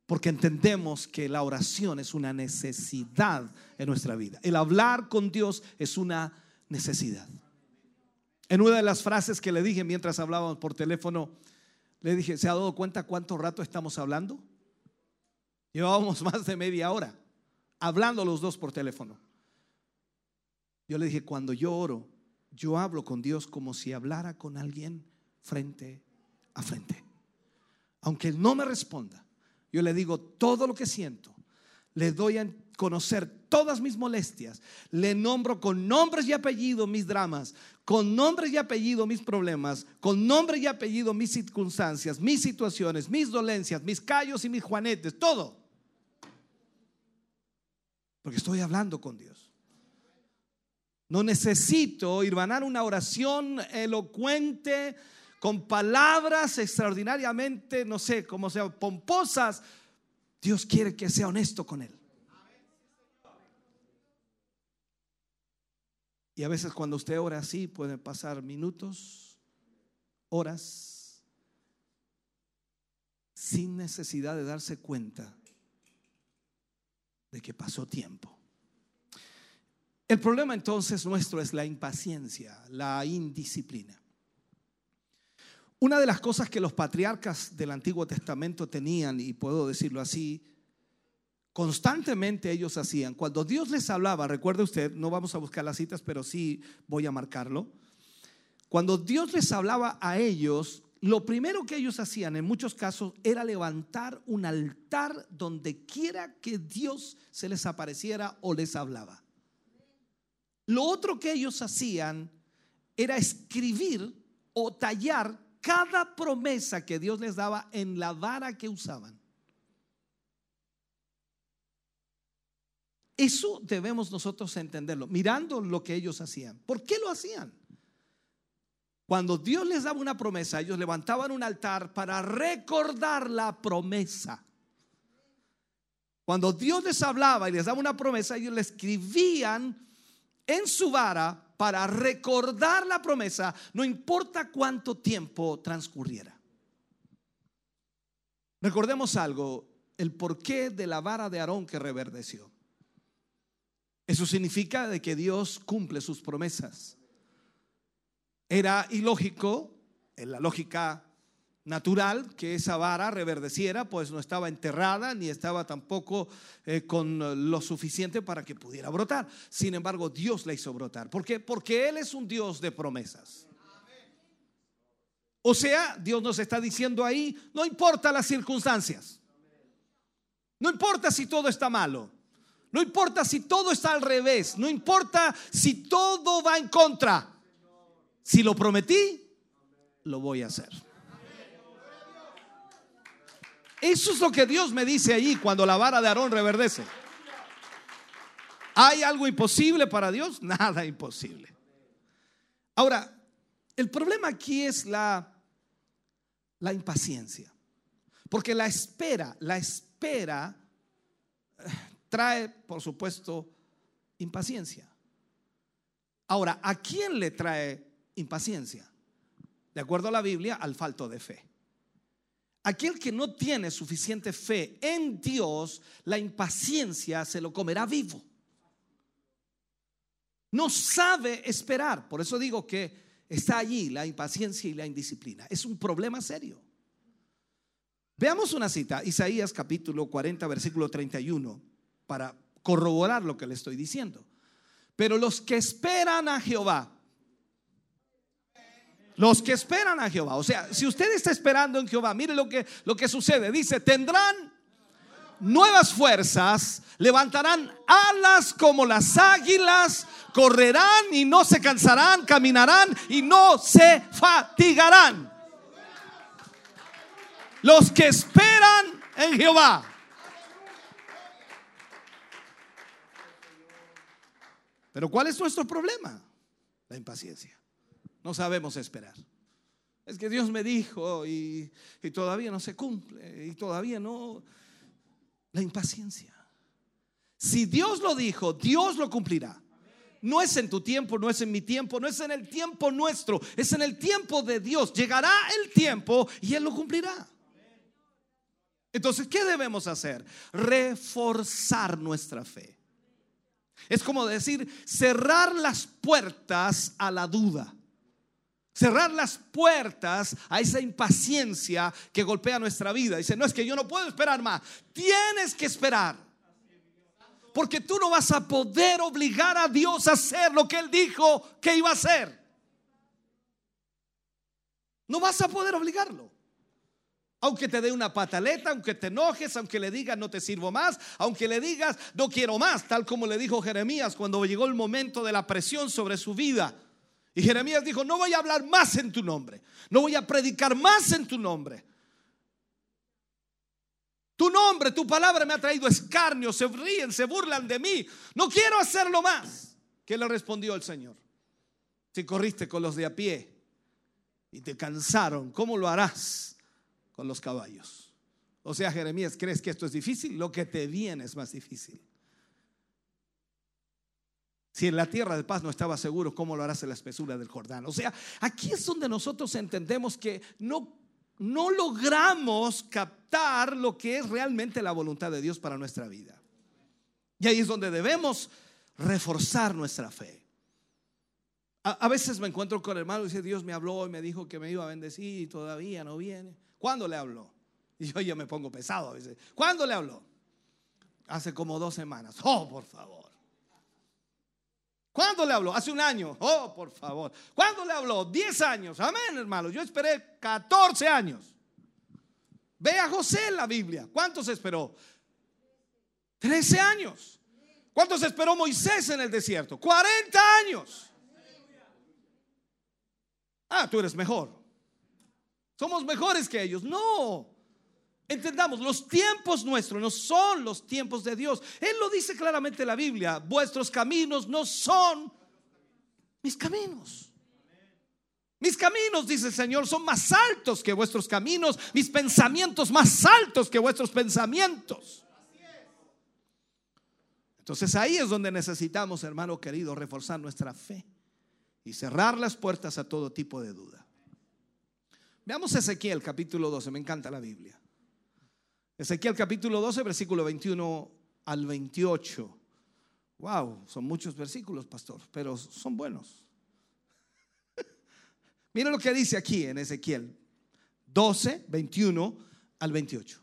Porque entendemos que la oración es una necesidad en nuestra vida. El hablar con Dios es una necesidad. En una de las frases que le dije mientras hablábamos por teléfono, le dije, ¿se ha dado cuenta cuánto rato estamos hablando? Llevábamos más de media hora hablando los dos por teléfono. Yo le dije, cuando yo oro, yo hablo con Dios como si hablara con alguien frente a frente. Aunque Él no me responda, yo le digo todo lo que siento, le doy a conocer todas mis molestias, le nombro con nombres y apellido mis dramas, con nombres y apellido mis problemas, con nombre y apellido mis circunstancias, mis situaciones, mis dolencias, mis callos y mis juanetes, todo. Porque estoy hablando con Dios. No necesito irvanar una oración elocuente con palabras extraordinariamente, no sé, como sea, pomposas. Dios quiere que sea honesto con Él. Y a veces cuando usted ora así, pueden pasar minutos, horas, sin necesidad de darse cuenta de que pasó tiempo. El problema entonces nuestro es la impaciencia, la indisciplina. Una de las cosas que los patriarcas del Antiguo Testamento tenían, y puedo decirlo así, constantemente ellos hacían, cuando Dios les hablaba, recuerde usted, no vamos a buscar las citas, pero sí voy a marcarlo, cuando Dios les hablaba a ellos, lo primero que ellos hacían en muchos casos era levantar un altar donde quiera que Dios se les apareciera o les hablaba. Lo otro que ellos hacían era escribir o tallar cada promesa que Dios les daba en la vara que usaban. Eso debemos nosotros entenderlo, mirando lo que ellos hacían. ¿Por qué lo hacían? Cuando Dios les daba una promesa, ellos levantaban un altar para recordar la promesa. Cuando Dios les hablaba y les daba una promesa, ellos le escribían en su vara para recordar la promesa, no importa cuánto tiempo transcurriera. Recordemos algo, el porqué de la vara de Aarón que reverdeció. Eso significa de que Dios cumple sus promesas. Era ilógico, en la lógica natural, que esa vara reverdeciera, pues no estaba enterrada ni estaba tampoco eh, con lo suficiente para que pudiera brotar. Sin embargo, Dios la hizo brotar. ¿Por qué? Porque Él es un Dios de promesas. O sea, Dios nos está diciendo ahí, no importa las circunstancias. No importa si todo está malo. No importa si todo está al revés. No importa si todo va en contra. Si lo prometí, lo voy a hacer. Eso es lo que Dios me dice allí cuando la vara de Aarón reverdece. ¿Hay algo imposible para Dios? Nada imposible. Ahora, el problema aquí es la, la impaciencia. Porque la espera, la espera trae, por supuesto, impaciencia. Ahora, ¿a quién le trae impaciencia? De acuerdo a la Biblia, al falto de fe. Aquel que no tiene suficiente fe en Dios, la impaciencia se lo comerá vivo. No sabe esperar. Por eso digo que está allí la impaciencia y la indisciplina. Es un problema serio. Veamos una cita, Isaías capítulo 40, versículo 31, para corroborar lo que le estoy diciendo. Pero los que esperan a Jehová, los que esperan a Jehová. O sea, si usted está esperando en Jehová, mire lo que, lo que sucede. Dice, tendrán nuevas fuerzas, levantarán alas como las águilas, correrán y no se cansarán, caminarán y no se fatigarán. Los que esperan en Jehová. Pero ¿cuál es nuestro problema? La impaciencia. No sabemos esperar. Es que Dios me dijo y, y todavía no se cumple y todavía no. La impaciencia. Si Dios lo dijo, Dios lo cumplirá. No es en tu tiempo, no es en mi tiempo, no es en el tiempo nuestro, es en el tiempo de Dios. Llegará el tiempo y Él lo cumplirá. Entonces, ¿qué debemos hacer? Reforzar nuestra fe. Es como decir, cerrar las puertas a la duda. Cerrar las puertas a esa impaciencia que golpea nuestra vida. Dice, no es que yo no puedo esperar más. Tienes que esperar. Porque tú no vas a poder obligar a Dios a hacer lo que Él dijo que iba a hacer. No vas a poder obligarlo. Aunque te dé una pataleta, aunque te enojes, aunque le digas no te sirvo más, aunque le digas no quiero más, tal como le dijo Jeremías cuando llegó el momento de la presión sobre su vida. Y Jeremías dijo, no voy a hablar más en tu nombre, no voy a predicar más en tu nombre. Tu nombre, tu palabra me ha traído escarnio, se ríen, se burlan de mí. No quiero hacerlo más. ¿Qué le respondió el Señor? Si corriste con los de a pie y te cansaron, ¿cómo lo harás con los caballos? O sea, Jeremías, ¿crees que esto es difícil? Lo que te viene es más difícil. Si en la tierra de paz no estaba seguro, ¿cómo lo harás en la espesura del Jordán? O sea, aquí es donde nosotros entendemos que no, no logramos captar lo que es realmente la voluntad de Dios para nuestra vida. Y ahí es donde debemos reforzar nuestra fe. A, veces me encuentro con hermanos y dice, Dios me habló y me dijo que me iba a bendecir y todavía no viene. ¿Cuándo le habló? Y yo ya me pongo pesado a veces. ¿Cuándo le habló? Hace como dos semanas. Oh, por favor. ¿Cuándo le habló? Hace un año. Oh, por favor. ¿Cuándo le habló? Diez años. Amén, hermano. Yo esperé 14 años. Ve a José en la Biblia. ¿Cuántos esperó? 13 años. ¿Cuántos esperó Moisés en el desierto? 40 años. Ah, tú eres mejor. Somos mejores que ellos. No. Entendamos, los tiempos nuestros no son los tiempos de Dios. Él lo dice claramente en la Biblia. Vuestros caminos no son mis caminos. Mis caminos, dice el Señor, son más altos que vuestros caminos. Mis pensamientos más altos que vuestros pensamientos. Entonces ahí es donde necesitamos, hermano querido, reforzar nuestra fe y cerrar las puertas a todo tipo de duda. Veamos Ezequiel capítulo 12, me encanta la Biblia. Ezequiel capítulo 12, versículo 21 al 28. Wow, son muchos versículos, pastor, pero son buenos. Mira lo que dice aquí en Ezequiel 12, 21 al 28.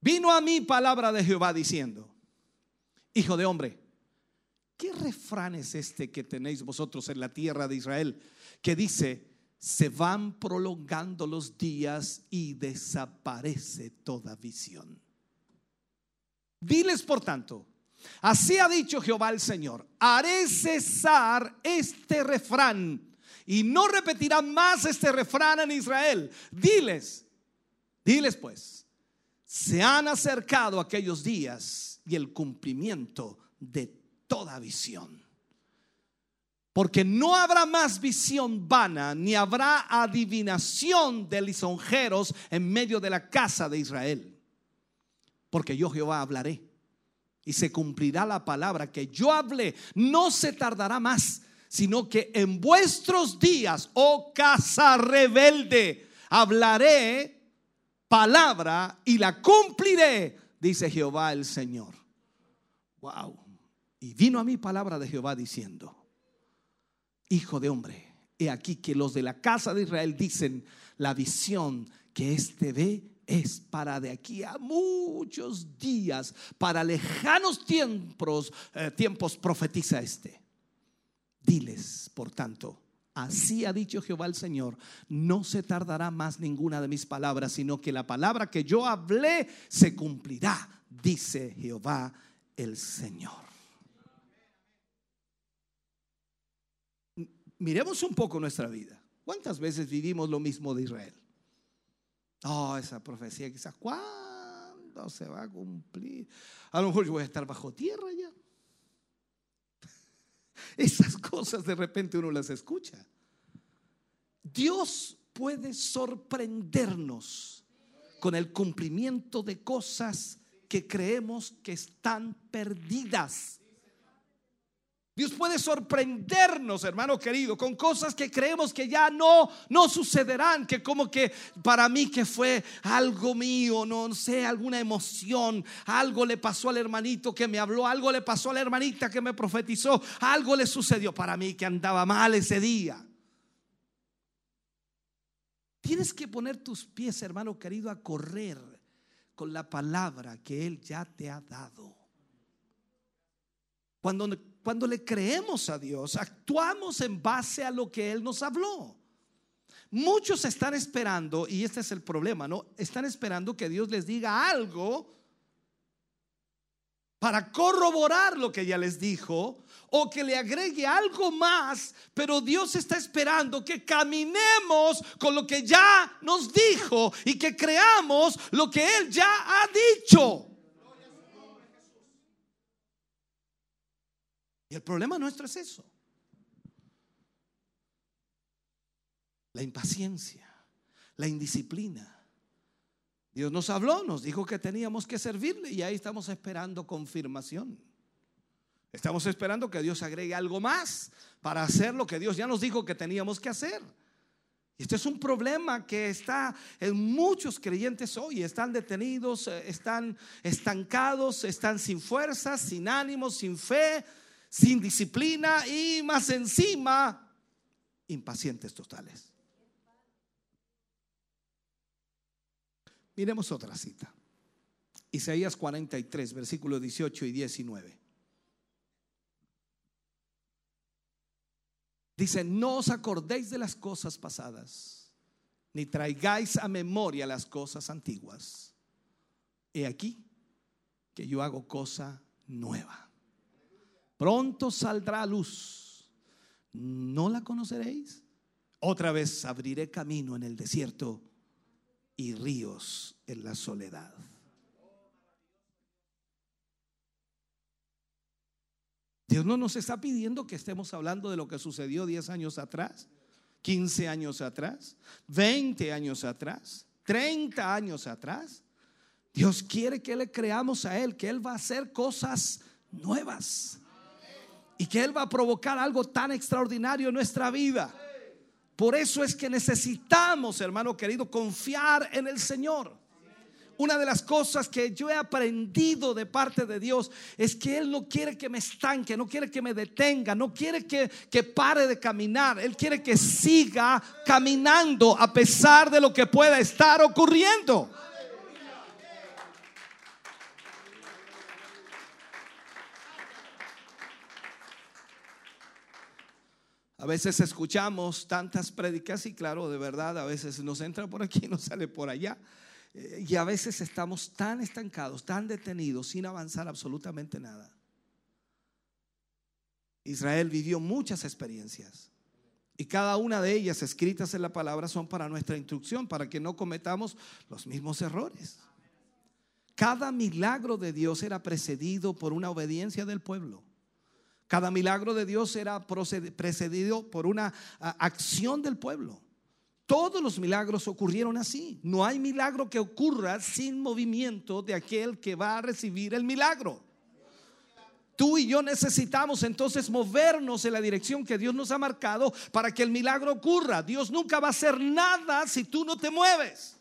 Vino a mí palabra de Jehová diciendo, Hijo de hombre, ¿qué refrán es este que tenéis vosotros en la tierra de Israel? Que dice, se van prolongando los días y desaparece toda visión. Diles, por tanto, así ha dicho Jehová el Señor, haré cesar este refrán y no repetirá más este refrán en Israel. Diles, diles pues, se han acercado aquellos días y el cumplimiento de toda visión. Porque no habrá más visión vana, ni habrá adivinación de lisonjeros en medio de la casa de Israel. Porque yo Jehová hablaré y se cumplirá la palabra que yo hablé. No se tardará más, sino que en vuestros días, oh casa rebelde, hablaré palabra y la cumpliré, dice Jehová el Señor. Wow. Y vino a mí palabra de Jehová diciendo, Hijo de hombre, he aquí que los de la casa de Israel dicen, la visión que éste ve es para de aquí a muchos días, para lejanos tiempos, eh, tiempos profetiza este. Diles, por tanto, así ha dicho Jehová el Señor, no se tardará más ninguna de mis palabras, sino que la palabra que yo hablé se cumplirá, dice Jehová el Señor. Miremos un poco nuestra vida. ¿Cuántas veces vivimos lo mismo de Israel? Oh, esa profecía quizás, ¿cuándo se va a cumplir? A lo mejor yo voy a estar bajo tierra ya. Esas cosas de repente uno las escucha. Dios puede sorprendernos con el cumplimiento de cosas que creemos que están perdidas. Dios puede sorprendernos, hermano querido, con cosas que creemos que ya no no sucederán, que como que para mí que fue algo mío, no sé, alguna emoción, algo le pasó al hermanito que me habló, algo le pasó a la hermanita que me profetizó, algo le sucedió para mí que andaba mal ese día. Tienes que poner tus pies, hermano querido, a correr con la palabra que Él ya te ha dado. Cuando, cuando le creemos a Dios, actuamos en base a lo que Él nos habló. Muchos están esperando, y este es el problema, ¿no? Están esperando que Dios les diga algo para corroborar lo que ya les dijo o que le agregue algo más, pero Dios está esperando que caminemos con lo que ya nos dijo y que creamos lo que Él ya ha dicho. Y el problema nuestro es eso. La impaciencia, la indisciplina. Dios nos habló, nos dijo que teníamos que servirle y ahí estamos esperando confirmación. Estamos esperando que Dios agregue algo más para hacer lo que Dios ya nos dijo que teníamos que hacer. Y este es un problema que está en muchos creyentes hoy. Están detenidos, eh, están estancados, están sin fuerzas, sin ánimos, sin fe, sin disciplina y más encima, impacientes totales. Miremos otra cita. Isaías 43, versículos 18 y 19. Dice, no os acordéis de las cosas pasadas, ni traigáis a memoria las cosas antiguas. He aquí que yo hago cosa nueva. Pronto saldrá a luz. ¿No la conoceréis? Otra vez abriré camino en el desierto y ríos en la soledad. Dios no nos está pidiendo que estemos hablando de lo que sucedió 10 años atrás, 15 años atrás, 20 años atrás, 30 años atrás. Dios quiere que le creamos a Él, que Él va a hacer cosas nuevas y que Él va a provocar algo tan extraordinario en nuestra vida. Por eso es que necesitamos, hermano querido, confiar en el Señor. Una de las cosas que yo he aprendido de parte de Dios es que Él no quiere que me estanque, no quiere que me detenga, no quiere que, que pare de caminar. Él quiere que siga caminando a pesar de lo que pueda estar ocurriendo. A veces escuchamos tantas prédicas y claro, de verdad, a veces nos entra por aquí, nos sale por allá. Eh, Y a veces estamos tan estancados, tan detenidos, sin avanzar absolutamente nada. Israel vivió muchas experiencias y cada una de ellas escritas en la palabra son para nuestra instrucción, para que no cometamos los mismos errores. Cada milagro de Dios era precedido por una obediencia del pueblo. Cada milagro de Dios era precedido por una acción del pueblo. Todos los milagros ocurrieron así. No hay milagro que ocurra sin movimiento de aquel que va a recibir el milagro. Tú y yo necesitamos entonces movernos en la dirección que Dios nos ha marcado para que el milagro ocurra. Dios nunca va a hacer nada si tú no te mueves.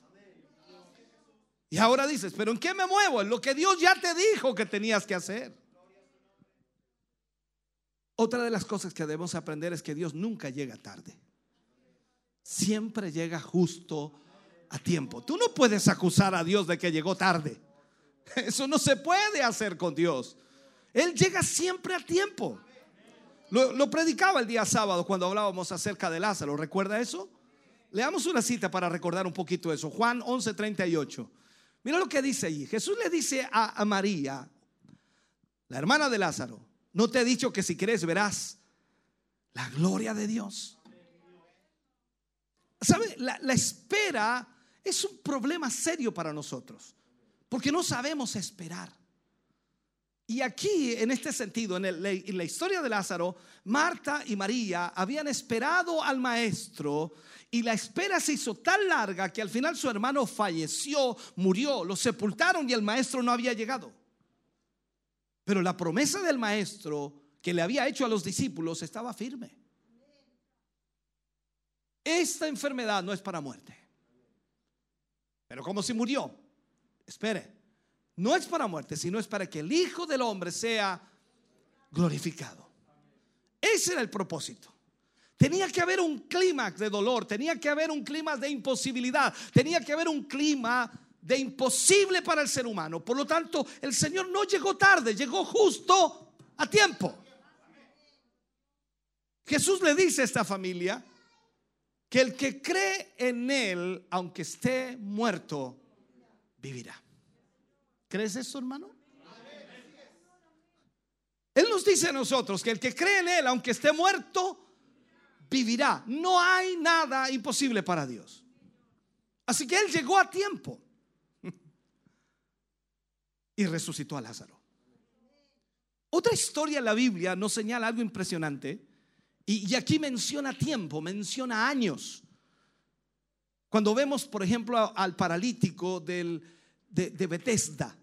Y ahora dices, pero ¿en qué me muevo? En lo que Dios ya te dijo que tenías que hacer. Otra de las cosas que debemos aprender es que Dios nunca llega tarde. Siempre llega justo a tiempo. Tú no puedes acusar a Dios de que llegó tarde. Eso no se puede hacer con Dios. Él llega siempre a tiempo. Lo, predicaba el día sábado cuando hablábamos acerca de Lázaro. ¿Recuerda eso? Leamos una cita para recordar un poquito eso. Juan 11:38. Mira lo que dice allí. Jesús le dice a, a María, la hermana de Lázaro, no te he dicho que si crees verás la gloria de Dios. ¿Sabe? La, espera es un problema serio para nosotros, porque no sabemos esperar. Y aquí, en este sentido, en la historia de Lázaro, Marta y María habían esperado al maestro y la espera se hizo tan larga que al final su hermano falleció, murió, lo sepultaron y el maestro no había llegado. Pero la promesa del maestro que le había hecho a los discípulos estaba firme. Esta enfermedad no es para muerte. Pero como si murió, espere, no es para muerte, sino es para que el Hijo del Hombre sea glorificado. Ese era el propósito. Tenía que haber un clímax de dolor, tenía que haber un clima de imposibilidad, tenía que haber un clima de imposible para el ser humano. Por lo tanto, el Señor no llegó tarde, llegó justo a tiempo. Jesús le dice a esta familia que el que cree en Él, aunque esté muerto, vivirá. ¿Crees eso, hermano? Él nos dice a nosotros que el que cree en Él, aunque esté muerto, vivirá. No hay nada imposible para Dios. Así que Él llegó a tiempo y resucitó a Lázaro. Otra historia en la Biblia nos señala algo impresionante y, aquí menciona tiempo, menciona años. Cuando vemos, por ejemplo, al paralítico de, de Bethesda,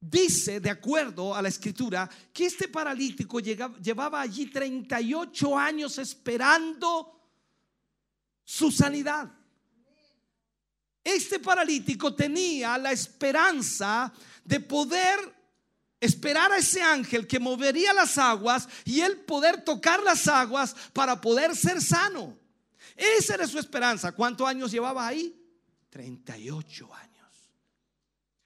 dice, de acuerdo a la escritura, que este paralítico llevaba allí 38 años esperando su sanidad. Este paralítico tenía la esperanza de poder esperar a ese ángel que movería las aguas y él poder tocar las aguas para poder ser sano. Esa era su esperanza. ¿Cuántos años llevaba ahí? 38 años.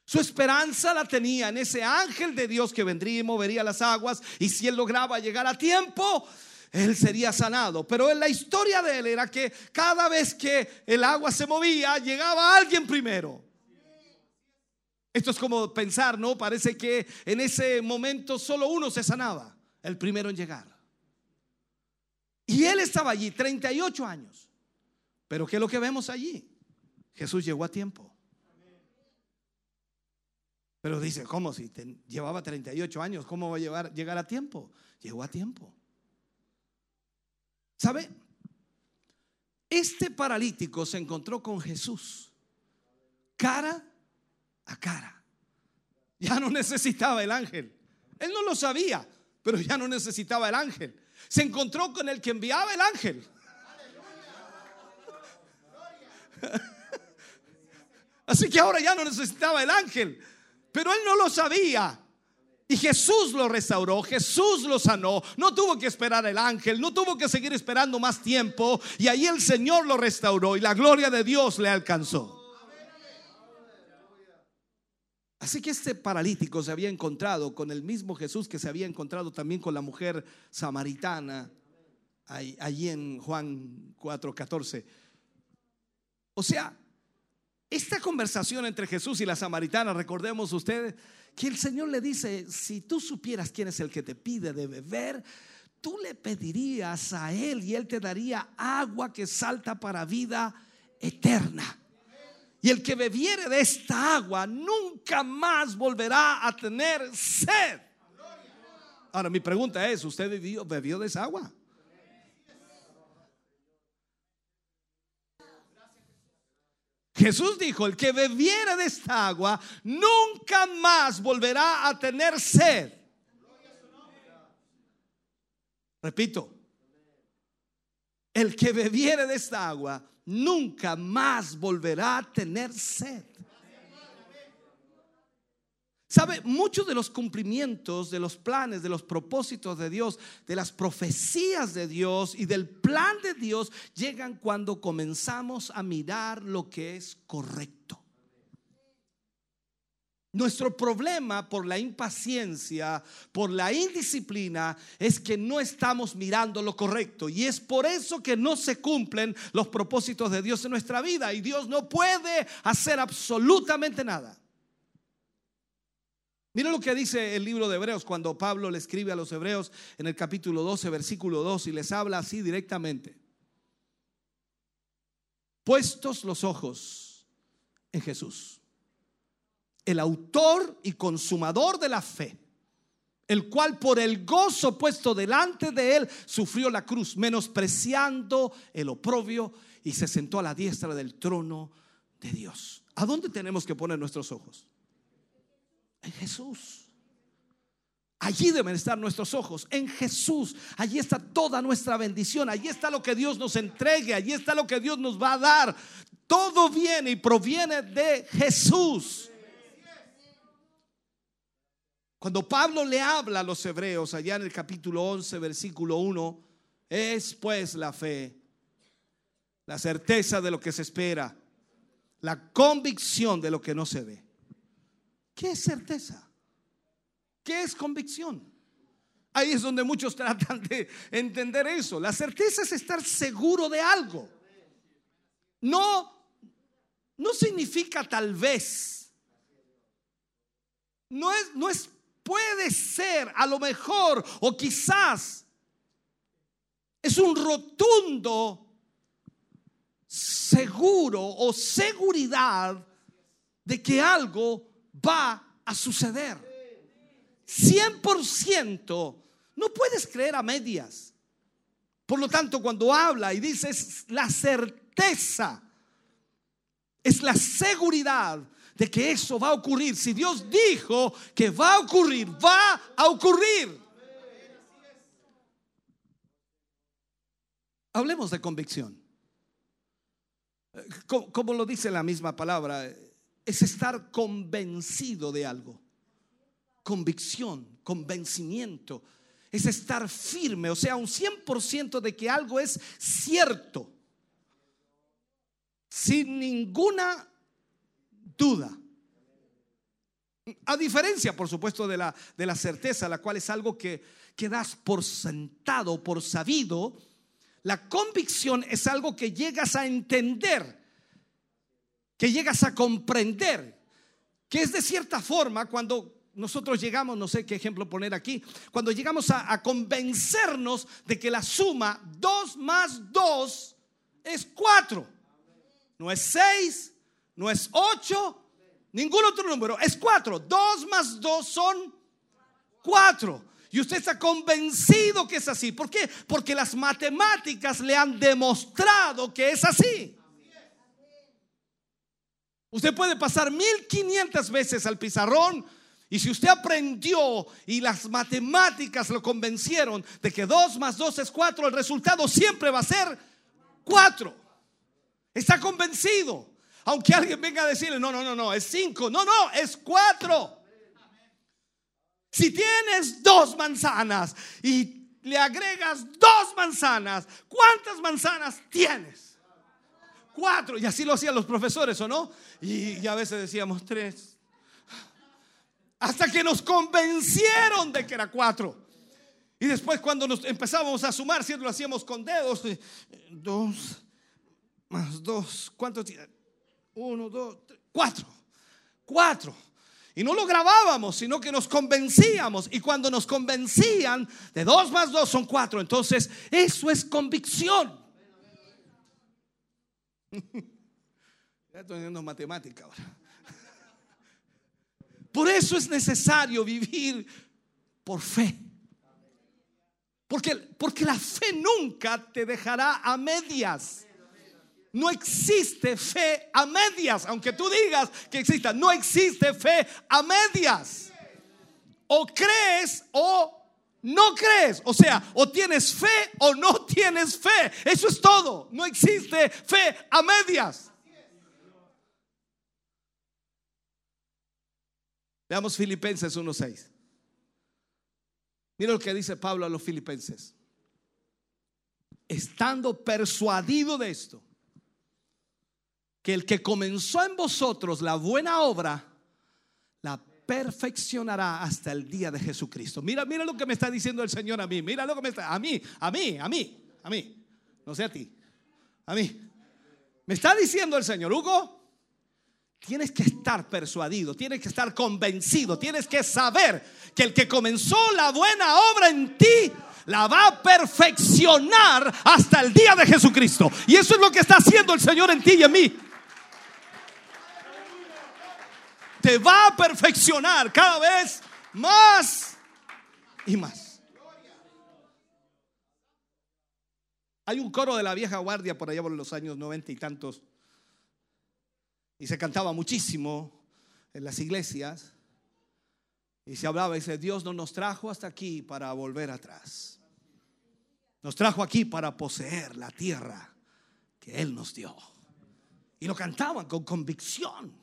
Su esperanza la tenía en ese ángel de Dios que vendría y movería las aguas y si él lograba llegar a tiempo, él sería sanado. Pero en la historia de él era que cada vez que el agua se movía, llegaba alguien primero. Esto es como pensar, ¿no? Parece que en ese momento solo uno se sanaba, el primero en llegar. Y él estaba allí 38 años. Pero ¿qué es lo que vemos allí? Jesús llegó a tiempo. Pero dice, ¿cómo si te- llevaba 38 años? ¿Cómo va a llevar, llegar a tiempo? Llegó a tiempo. ¿Sabe? Este paralítico se encontró con Jesús cara a cara. Ya no necesitaba el ángel. Él no lo sabía, pero ya no necesitaba el ángel. Se encontró con el que enviaba el ángel. Así que ahora ya no necesitaba el ángel, pero él no lo sabía. Y Jesús lo restauró, Jesús lo sanó. No tuvo que esperar el ángel, no tuvo que seguir esperando más tiempo. Y ahí el Señor lo restauró y la gloria de Dios le alcanzó. Así que este paralítico se había encontrado con el mismo Jesús que se había encontrado también con la mujer samaritana allí en Juan 4:14. O sea, esta conversación entre Jesús y la samaritana, recordemos ustedes que el Señor le dice, si tú supieras quién es el que te pide de beber, tú le pedirías a Él y Él te daría agua que salta para vida eterna. Y el que bebiere de esta agua nunca más volverá a tener sed. Ahora mi pregunta es, ¿usted bebió, bebió de esa agua? Jesús dijo, el que bebiere de esta agua nunca más volverá a tener sed. Repito, el que bebiere de esta agua nunca más volverá a tener sed. Sabe, muchos de los cumplimientos, de los planes, de los propósitos de Dios, de las profecías de Dios y del plan de Dios llegan cuando comenzamos a mirar lo que es correcto. Nuestro problema por la impaciencia, por la indisciplina, es que no estamos mirando lo correcto. Y es por eso que no se cumplen los propósitos de Dios en nuestra vida. Y Dios no puede hacer absolutamente nada. Mira lo que dice el libro de Hebreos cuando Pablo le escribe a los Hebreos en el capítulo 12, versículo 2 y les habla así directamente. Puestos los ojos en Jesús, el autor y consumador de la fe, el cual por el gozo puesto delante de él sufrió la cruz, menospreciando el oprobio y se sentó a la diestra del trono de Dios. ¿A dónde tenemos que poner nuestros ojos? En Jesús. Allí deben estar nuestros ojos, en Jesús. Allí está toda nuestra bendición. Allí está lo que Dios nos entregue. Allí está lo que Dios nos va a dar. Todo viene y proviene de Jesús. Cuando Pablo le habla a los hebreos allá en el capítulo 11, versículo 1, es pues la fe, la certeza de lo que se espera, la convicción de lo que no se ve. ¿Qué es certeza? ¿Qué es convicción? Ahí es donde muchos tratan de entender eso. La certeza es estar seguro de algo. No, no significa tal vez. No es, no es, puede ser, a lo mejor, o quizás. Es un rotundo seguro o seguridad de que algo va a suceder. 100%, no puedes creer a medias. Por lo tanto, cuando habla y dice es la certeza, es la seguridad de que eso va a ocurrir. Si Dios dijo que va a ocurrir, va a ocurrir. Hablemos de convicción. Como, como lo dice la misma palabra, es estar convencido de algo convicción, convencimiento, es estar firme, o sea, un 100% de que algo es cierto, sin ninguna duda. A diferencia, por supuesto, de la, de la certeza, la cual es algo que, que das por sentado, por sabido, la convicción es algo que llegas a entender, que llegas a comprender, que es de cierta forma cuando nosotros llegamos, no sé qué ejemplo poner aquí, cuando llegamos a, a convencernos de que la suma 2 más 2 es 4. No es 6, no es 8, ningún otro número, es 4. 2 más 2 son 4. Y usted está convencido que es así. ¿Por qué? Porque las matemáticas le han demostrado que es así. Usted puede pasar 1500 veces al pizarrón y si usted aprendió y las matemáticas lo convencieron de que 2 más 2 es 4, el resultado siempre va a ser 4. Está convencido. Aunque alguien venga a decirle, no, no, no, no, es 5. No, no, es 4. Si tienes dos manzanas y le agregas dos manzanas, ¿cuántas manzanas tienes? Cuatro. Y así lo hacían los profesores, ¿o no? Y, a veces decíamos tres. Hasta que nos convencieron de que era cuatro. Y después cuando nos empezábamos a sumar, si lo hacíamos con dedos, eh, dos más dos, ¿cuántos? Uno, dos, tres, cuatro. Cuatro. Y no lo grabábamos, sino que nos convencíamos. Y cuando nos convencían de dos más dos son cuatro. Entonces, eso es convicción. Ya estoy viendo matemática ahora. Por eso es necesario vivir por fe. Porque, porque la fe nunca te dejará a medias. No existe fe a medias, aunque tú digas que exista. No existe fe a medias. O crees o no crees. O sea, o tienes fe o no tienes fe. Eso es todo. No existe fe a medias. Veamos Filipenses 1.6. Mira lo que dice Pablo a los filipenses. Estando persuadido de esto, que el que comenzó en vosotros la buena obra, la perfeccionará hasta el día de Jesucristo. Mira, mira lo que me está diciendo el Señor a mí. Mira lo que me está, a mí, a mí, a mí, a mí. No sé a ti, a mí. Me está diciendo el Señor, Hugo, Tienes que estar persuadido, tienes que estar convencido, tienes que saber que el que comenzó la buena obra en ti la va a perfeccionar hasta el día de Jesucristo. Y eso es lo que está haciendo el Señor en ti y en mí. Te va a perfeccionar cada vez más y más. Hay un coro de la vieja guardia por allá por los años noventa y tantos. Y se cantaba muchísimo en las iglesias. Y se hablaba y dice, Dios no nos trajo hasta aquí para volver atrás. Nos trajo aquí para poseer la tierra que Él nos dio. Y lo cantaban con convicción.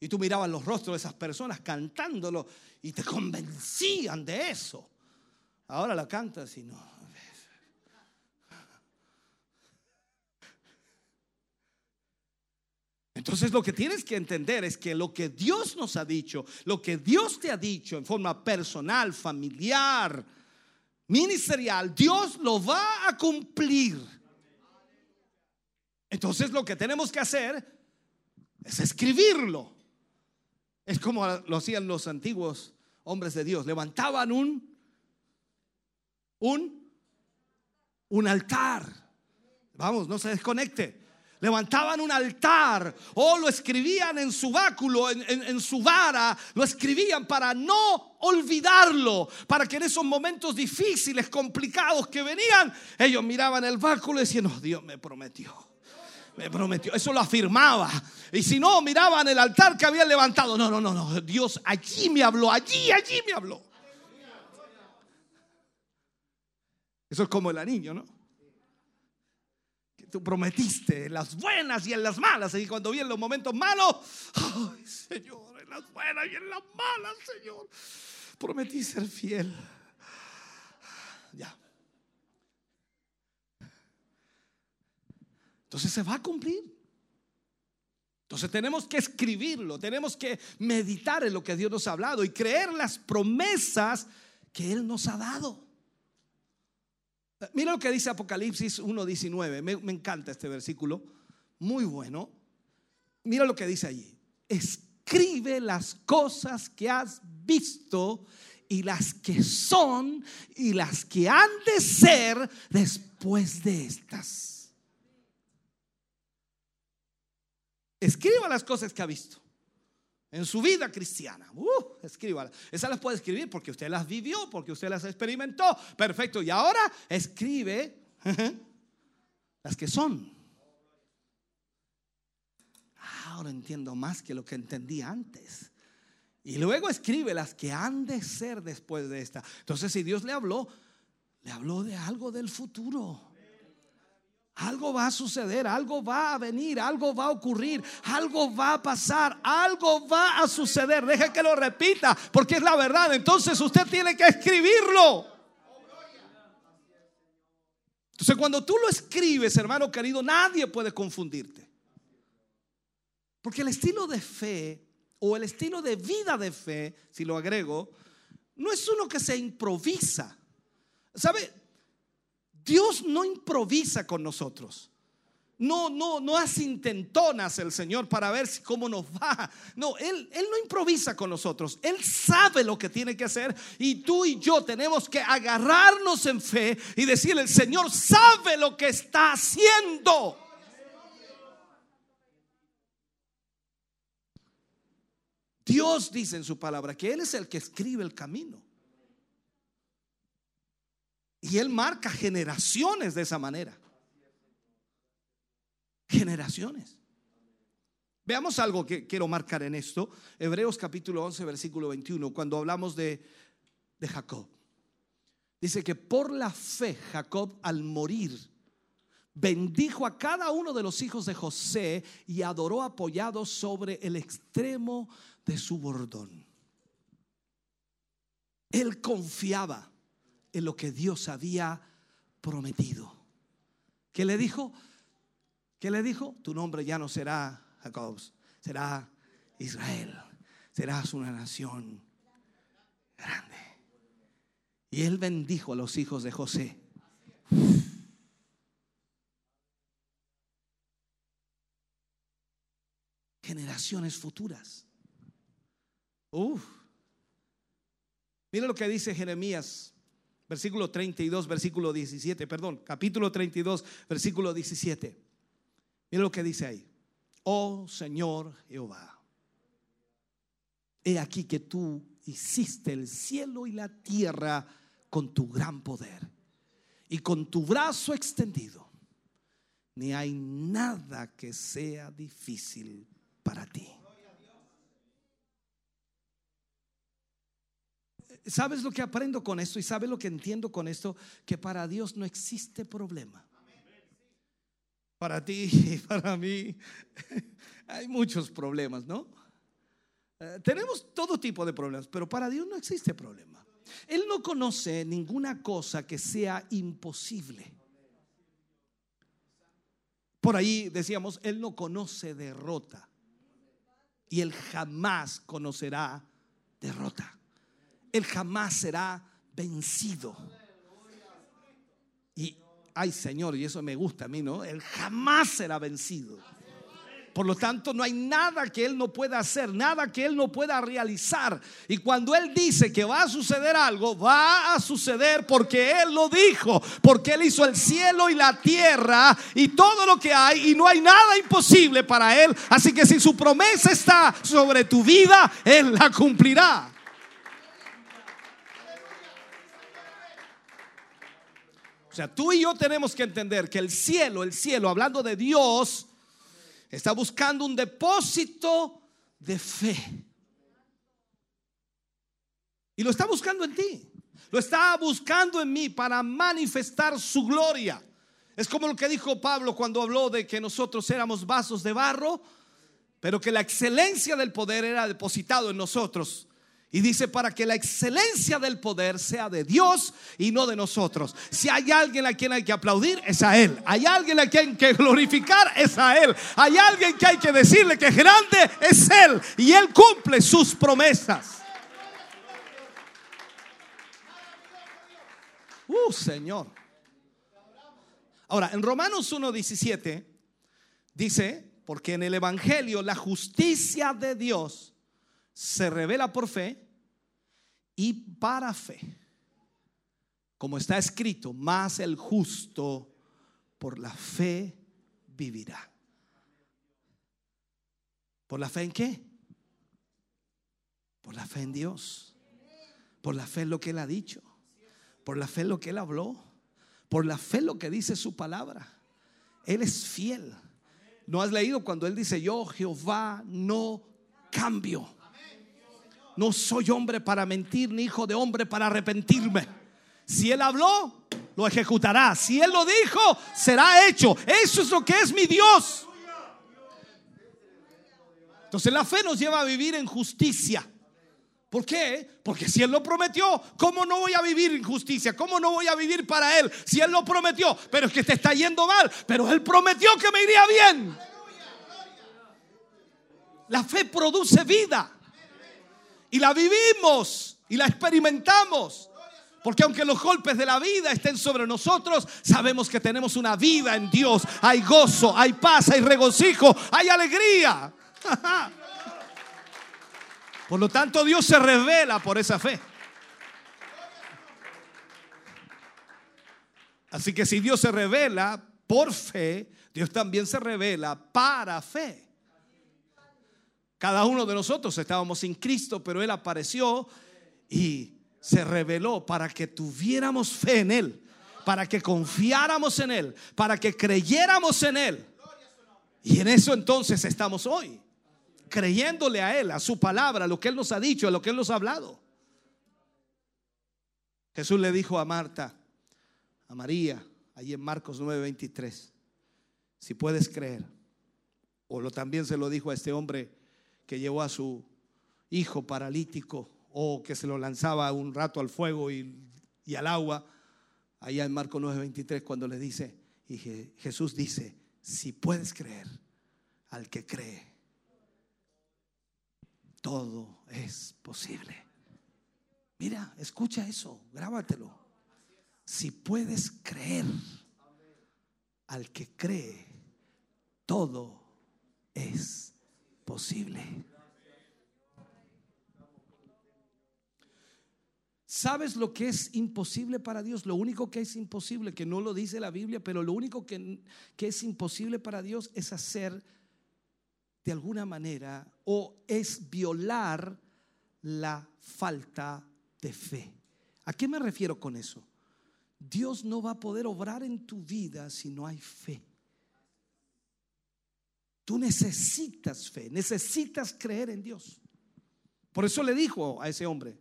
Y tú mirabas los rostros de esas personas cantándolo y te convencían de eso. Ahora la cantas y no. Entonces lo que tienes que entender es que lo que Dios nos ha dicho, lo que Dios te ha dicho en forma personal, familiar, ministerial, Dios lo va a cumplir. Entonces lo que tenemos que hacer es escribirlo. Es como lo hacían los antiguos hombres de Dios. Levantaban un, un, un altar. Vamos, no se desconecte levantaban un altar o lo escribían en su báculo, en, en- su vara, lo escribían para no olvidarlo, para que en esos momentos difíciles, complicados que venían, ellos miraban el báculo y decían, no, Dios me prometió. Me prometió, eso lo afirmaba. Y si no, miraban el altar que habían levantado. No, no, no, no. Dios allí me habló, allí, allí me habló. Eso es como el anillo, ¿no? Que tú prometiste en las buenas y en las malas. Y cuando vienen los momentos malos, ay Señor, en las buenas y en las malas, Señor, prometí ser fiel. Ya. Entonces se va a cumplir. Entonces tenemos que escribirlo, tenemos que meditar en lo que Dios nos ha hablado y creer las promesas que Él nos ha dado. Mira lo que dice Apocalipsis 1.19. Me, me encanta este versículo. Muy bueno. Mira lo que dice allí. Escribe las cosas que has visto y las que son y las que han de ser después de estas. Escriba las cosas que ha visto en su vida cristiana. Uh, escríbalas. Esas las puede escribir porque usted las vivió, porque usted las experimentó. Perfecto. Y ahora escribe las que son. Ahora entiendo más que lo que entendí antes. Y luego escribe las que han de ser después de esta. Entonces, si Dios le habló, le habló de algo del futuro. Algo va a suceder, algo va a venir, algo va a ocurrir, algo va a pasar, algo va a suceder. Deje que lo repita, porque es la verdad. Entonces usted tiene que escribirlo. Entonces cuando tú lo escribes, hermano querido, nadie puede confundirte. Porque el estilo de fe o el estilo de vida de fe, si lo agrego, no es uno que se improvisa. ¿Sabe? Dios no improvisa con nosotros. No, no, no hace intentonas el Señor para ver si cómo nos va. No, él, él no improvisa con nosotros. Él sabe lo que tiene que hacer y tú y yo tenemos que agarrarnos en fe y decirle, el Señor sabe lo que está haciendo. Dios dice en su palabra que Él es el que escribe el camino. Y Él marca generaciones de esa manera. Generaciones. Veamos algo que quiero marcar en esto. Hebreos capítulo 11, versículo 21, cuando hablamos de, de Jacob. Dice que por la fe Jacob al morir bendijo a cada uno de los hijos de José y adoró apoyado sobre el extremo de su bordón. Él confiaba lo que Dios había prometido. ¿Qué le dijo? ¿Qué le dijo? Tu nombre ya no será Jacob, será Israel. Serás una nación grande. Y él bendijo a los hijos de José. Generaciones futuras. Uf. Mira lo que dice Jeremías, versículo 32, versículo 17, perdón, capítulo 32, versículo 17. Mira lo que dice ahí. Oh Señor Jehová, he aquí que tú hiciste el cielo y la tierra con tu gran poder y con tu brazo extendido. Ni hay nada que sea difícil para ti. ¿Sabes lo que aprendo con esto y sabes lo que entiendo con esto? Que para Dios no existe problema. Para ti y para mí hay muchos problemas, ¿no? Eh, tenemos todo tipo de problemas, pero para Dios no existe problema. Él no conoce ninguna cosa que sea imposible. Por ahí decíamos, Él no conoce derrota y Él jamás conocerá derrota. Él jamás será vencido. Y, ay Señor, y eso me gusta a mí, ¿no? Él jamás será vencido. Por lo tanto, no hay nada que Él no pueda hacer, nada que Él no pueda realizar. Y cuando Él dice que va a suceder algo, va a suceder porque Él lo dijo, porque Él hizo el cielo y la tierra y todo lo que hay y no hay nada imposible para Él. Así que si su promesa está sobre tu vida, Él la cumplirá. O sea, tú y yo tenemos que entender que el cielo, el cielo, hablando de Dios, está buscando un depósito de fe. Y lo está buscando en ti. Lo está buscando en mí para manifestar su gloria. Es como lo que dijo Pablo cuando habló de que nosotros éramos vasos de barro, pero que la excelencia del poder era depositado en nosotros. Y dice para que la excelencia del poder sea de Dios y no de nosotros. Si hay alguien a quien hay que aplaudir, es a Él. Hay alguien a quien hay que glorificar, es a Él. Hay alguien que hay que decirle que grande es Él. Y Él cumple sus promesas. Uh, Señor. Ahora, en Romanos 1.17 dice, porque en el Evangelio la justicia de Dios se revela por fe y para fe. Como está escrito, más el justo por la fe vivirá. ¿Por la fe en qué? Por la fe en Dios. Por la fe en lo que Él ha dicho. Por la fe en lo que Él habló. Por la fe en lo que dice su palabra. Él es fiel. ¿No has leído cuando Él dice, yo Jehová no cambio? No soy hombre para mentir, ni hijo de hombre para arrepentirme. Si Él habló, lo ejecutará. Si Él lo dijo, será hecho. Eso es lo que es mi Dios. Entonces la fe nos lleva a vivir en justicia. ¿Por qué? Porque si Él lo prometió, ¿cómo no voy a vivir en justicia? ¿Cómo no voy a vivir para Él? Si Él lo prometió, pero es que te está yendo mal, pero Él prometió que me iría bien. La fe produce vida. Y la vivimos y la experimentamos. Porque aunque los golpes de la vida estén sobre nosotros, sabemos que tenemos una vida en Dios. Hay gozo, hay paz, hay regocijo, hay alegría. Por lo tanto, Dios se revela por esa fe. Así que si Dios se revela por fe, Dios también se revela para fe. Cada uno de nosotros estábamos sin Cristo, pero Él apareció y se reveló para que tuviéramos fe en Él, para que confiáramos en Él, para que creyéramos en Él. Y en eso entonces estamos hoy, creyéndole a Él, a su palabra, a lo que Él nos ha dicho, a lo que Él nos ha hablado. Jesús le dijo a Marta, a María, allí en Marcos 9:23, si puedes creer, o lo, también se lo dijo a este hombre que llevó a su hijo paralítico o que se lo lanzaba un rato al fuego y, al agua, allá en Marcos 9:23 cuando le dice, y Je- Jesús dice, si puedes creer al que cree, todo es posible. Mira, escucha eso, grábatelo. Si puedes creer al que cree, todo es ¿Sabes lo que es imposible para Dios? Lo único que es imposible, que no lo dice la Biblia, pero lo único que, que es imposible para Dios es hacer de alguna manera o es violar la falta de fe. ¿A qué me refiero con eso? Dios no va a poder obrar en tu vida si no hay fe. Tú necesitas fe, necesitas creer en Dios. Por eso le dijo a ese hombre,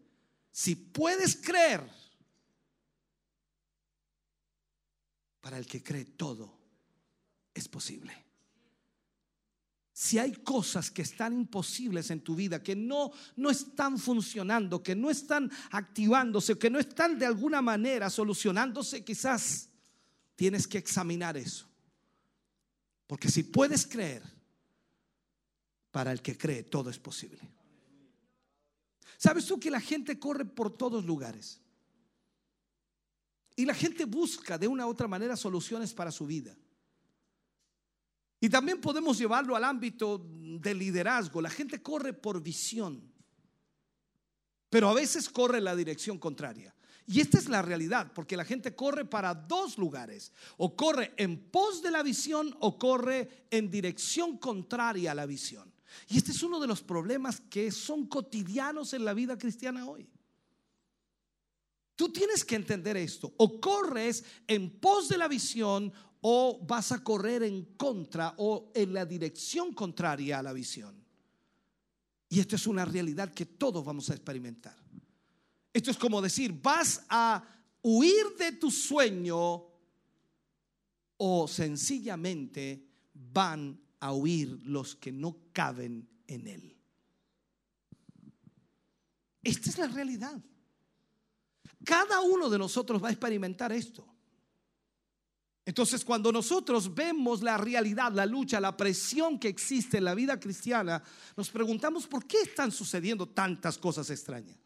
si puedes creer, para el que cree todo es posible. Si hay cosas que están imposibles en tu vida, que no, no están funcionando, que no están activándose, que no están de alguna manera solucionándose, quizás tienes que examinar eso. Porque si puedes creer, para el que cree todo es posible. ¿Sabes tú que la gente corre por todos lugares? Y la gente busca de una u otra manera soluciones para su vida. Y también podemos llevarlo al ámbito del liderazgo. La gente corre por visión, pero a veces corre en la dirección contraria. Y esta es la realidad, porque la gente corre para dos lugares. O corre en pos de la visión o corre en dirección contraria a la visión. Y este es uno de los problemas que son cotidianos en la vida cristiana hoy. Tú tienes que entender esto. O corres en pos de la visión o vas a correr en contra o en la dirección contraria a la visión. Y esto es una realidad que todos vamos a experimentar. Esto es como decir, vas a huir de tu sueño o sencillamente van a huir los que no caben en él. Esta es la realidad. Cada uno de nosotros va a experimentar esto. Entonces, cuando nosotros vemos la realidad, la lucha, la presión que existe en la vida cristiana, nos preguntamos por qué están sucediendo tantas cosas extrañas.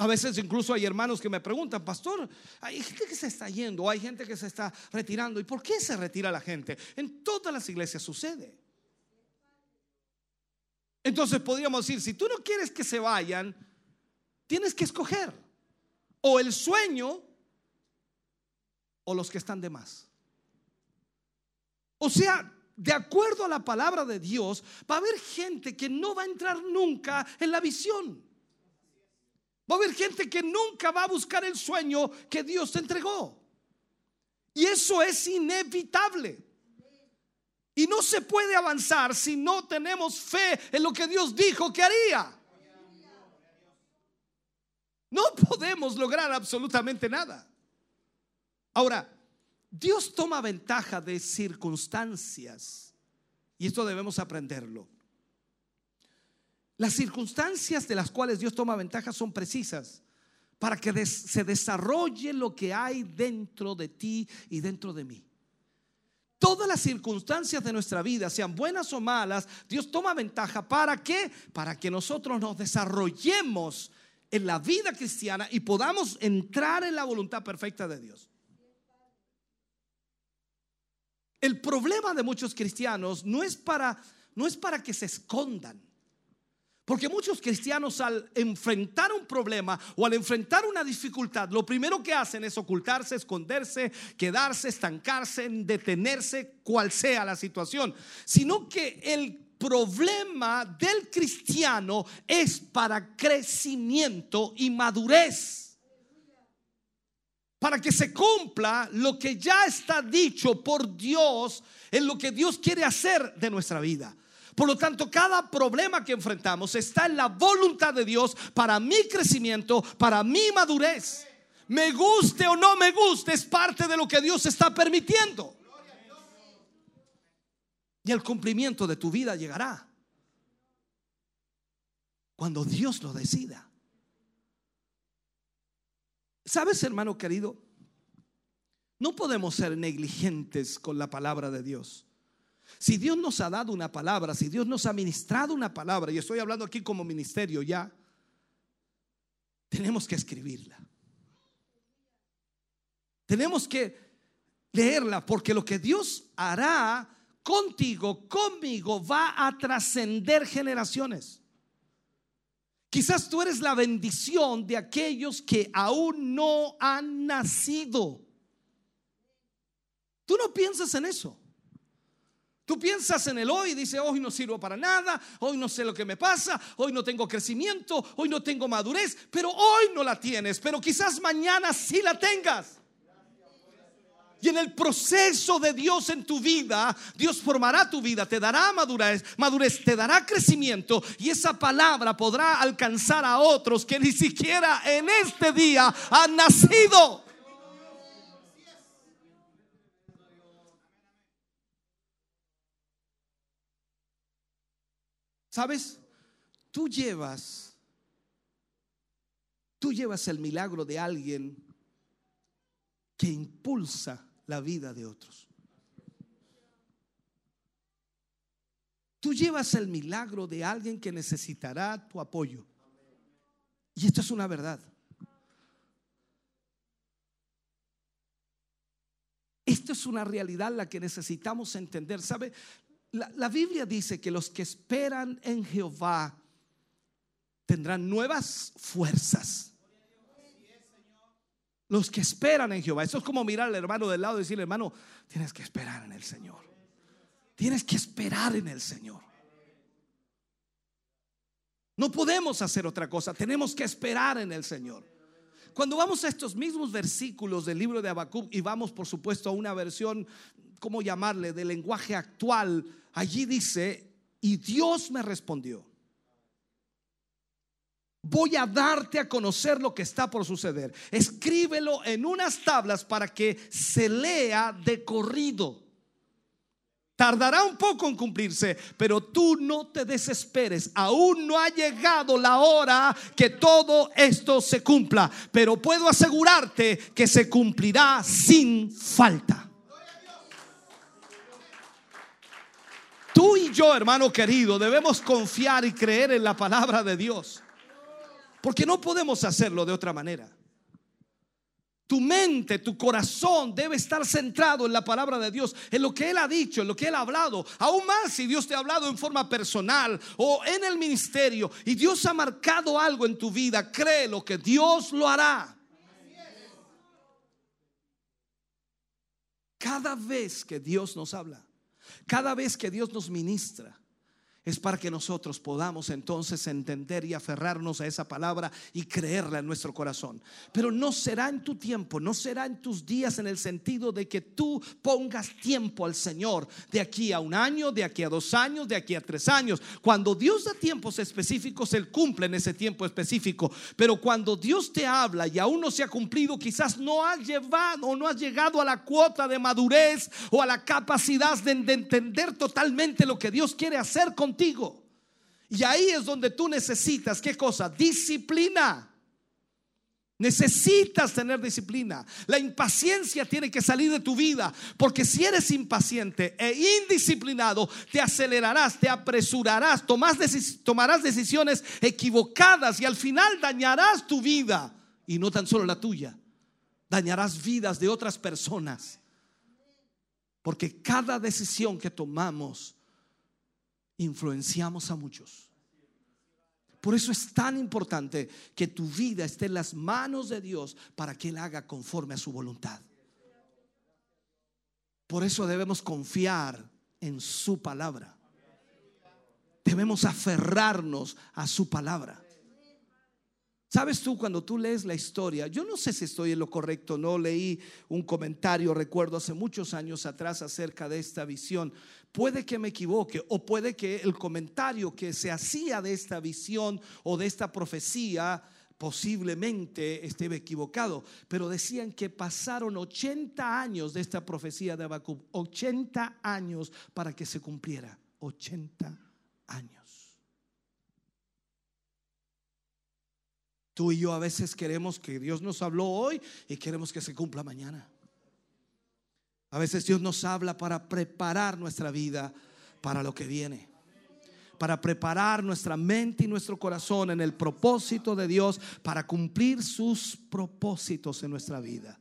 A veces incluso hay hermanos que me preguntan, pastor, hay gente que se está yendo, hay gente que se está retirando. ¿Y por qué se retira la gente? En todas las iglesias sucede. Entonces podríamos decir, si tú no quieres que se vayan, tienes que escoger o el sueño o los que están de más. O sea, de acuerdo a la palabra de Dios, va a haber gente que no va a entrar nunca en la visión. Va a haber gente que nunca va a buscar el sueño que Dios te entregó. Y eso es inevitable. Y no se puede avanzar si no tenemos fe en lo que Dios dijo que haría. No podemos lograr absolutamente nada. Ahora, Dios toma ventaja de circunstancias y esto debemos aprenderlo. Las circunstancias de las cuales Dios toma ventaja son precisas para que se desarrolle lo que hay dentro de ti y dentro de mí. Todas las circunstancias de nuestra vida, sean buenas o malas, Dios toma ventaja. ¿Para qué? Para que nosotros nos desarrollemos en la vida cristiana y podamos entrar en la voluntad perfecta de Dios. El problema de muchos cristianos no es para, no es para que se escondan. Porque muchos cristianos al enfrentar un problema o al enfrentar una dificultad, lo primero que hacen es ocultarse, esconderse, quedarse, estancarse, detenerse, cual sea la situación. Sino que el problema del cristiano es para crecimiento y madurez. Para que se cumpla lo que ya está dicho por Dios en lo que Dios quiere hacer de nuestra vida. Por lo tanto, cada problema que enfrentamos está en la voluntad de Dios para mi crecimiento, para mi madurez. Me guste o no me guste, es parte de lo que Dios está permitiendo. Y el cumplimiento de tu vida llegará cuando Dios lo decida. ¿Sabes, hermano querido? No podemos ser negligentes con la palabra de Dios. Si Dios nos ha dado una palabra, si Dios nos ha ministrado una palabra, y estoy hablando aquí como ministerio ya, tenemos que escribirla. Tenemos que leerla porque lo que Dios hará contigo, conmigo, va a trascender generaciones. Quizás tú eres la bendición de aquellos que aún no han nacido. Tú no piensas en eso. Tú piensas en el hoy y dices, hoy no sirvo para nada, hoy no sé lo que me pasa, hoy no tengo crecimiento, hoy no tengo madurez, pero hoy no la tienes, pero quizás mañana sí la tengas. Y en el proceso de Dios en tu vida, Dios formará tu vida, te dará madurez, madurez, te dará crecimiento y esa palabra podrá alcanzar a otros que ni siquiera en este día han nacido. ¿Sabes? Tú llevas, tú llevas el milagro de alguien que impulsa la vida de otros. Tú llevas el milagro de alguien que necesitará tu apoyo. Y esto es una verdad. Esto es una realidad la que necesitamos entender. ¿Sabe? La, Biblia dice que los que esperan en Jehová tendrán nuevas fuerzas. Los que esperan en Jehová. Eso es como mirar al hermano del lado y decirle, hermano, tienes que esperar en el Señor. Tienes que esperar en el Señor. No podemos hacer otra cosa. Tenemos que esperar en el Señor. Cuando vamos a estos mismos versículos del libro de Habacuc y vamos, por supuesto, a una versión, ¿cómo llamarle?, de lenguaje actual, allí dice, y Dios me respondió. Voy a darte a conocer lo que está por suceder. Escríbelo en unas tablas para que se lea de corrido. Tardará un poco en cumplirse, pero tú no te desesperes. Aún no ha llegado la hora que todo esto se cumpla, pero puedo asegurarte que se cumplirá sin falta. Tú y yo, hermano querido, debemos confiar y creer en la palabra de Dios. Porque no podemos hacerlo de otra manera. Tu mente, tu corazón debe estar centrado en la palabra de Dios, en lo que Él ha dicho, en lo que Él ha hablado. Aún más si Dios te ha hablado en forma personal o en el ministerio y Dios ha marcado algo en tu vida, créelo que Dios lo hará. Cada vez que Dios nos habla, cada vez que Dios nos ministra, es para que nosotros podamos entonces entender y aferrarnos a esa palabra y creerla en nuestro corazón. Pero no será en tu tiempo, no será en tus días en el sentido de que tú pongas tiempo al Señor de aquí a un año, de aquí a dos años, de aquí a tres años. Cuando Dios da tiempos específicos, Él cumple en ese tiempo específico. Pero cuando Dios te habla y aún no se ha cumplido, quizás no has llevado o no has llegado a la cuota de madurez o a la capacidad de, de entender totalmente lo que Dios quiere hacer Y ahí es donde tú necesitas, ¿qué cosa? Disciplina. Necesitas tener disciplina. La impaciencia tiene que salir de tu vida, porque si eres impaciente e indisciplinado, te acelerarás, te apresurarás, tomarás decisiones equivocadas y al final dañarás tu vida. Y no tan solo la tuya, dañarás vidas de otras personas. Porque cada decisión que tomamos influenciamos a muchos. Por eso es tan importante que tu vida esté en las manos de Dios para que Él haga conforme a su voluntad. Por eso debemos confiar en su palabra. Debemos aferrarnos a su palabra. Sabes tú, cuando tú lees la historia, yo no sé si estoy en lo correcto, no leí un comentario, recuerdo hace muchos años atrás acerca de esta visión. Puede que me equivoque o puede que el comentario que se hacía de esta visión o de esta profecía posiblemente esté equivocado, pero decían que pasaron 80 años de esta profecía de Habacuc, 80 años para que se cumpliera, 80 años. Tú y yo a veces queremos que Dios nos habló hoy y queremos que se cumpla mañana. A veces Dios nos habla para preparar nuestra vida para lo que viene. Para preparar nuestra mente y nuestro corazón en el propósito de Dios para cumplir sus propósitos en nuestra vida.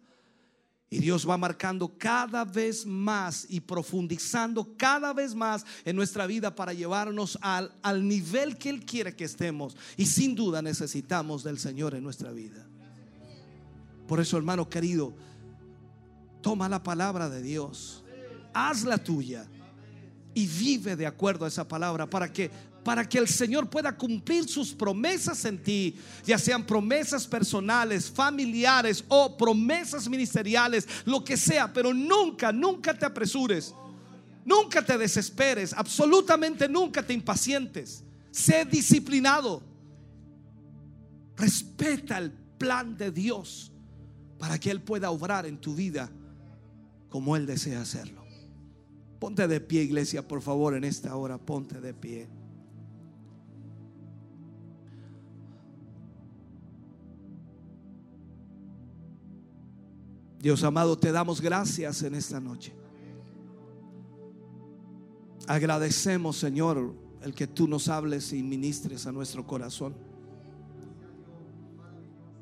Y Dios va marcando cada vez más y profundizando cada vez más en nuestra vida para llevarnos al, al, nivel que Él quiere que estemos. Y sin duda necesitamos del Señor en nuestra vida. Por eso, hermano querido, toma la palabra de Dios, hazla tuya y vive de acuerdo a esa palabra para que para que el Señor pueda cumplir sus promesas en ti, ya sean promesas personales, familiares o promesas ministeriales, lo que sea, pero nunca, nunca te apresures. Nunca te desesperes, absolutamente nunca te impacientes. Sé disciplinado. Respeta el plan de Dios para que Él pueda obrar en tu vida como Él desea hacerlo. Ponte de pie, iglesia, por favor, en esta hora, ponte de pie. Dios amado, te damos gracias en esta noche. Agradecemos, Señor, el que tú nos hables y ministres a nuestro corazón.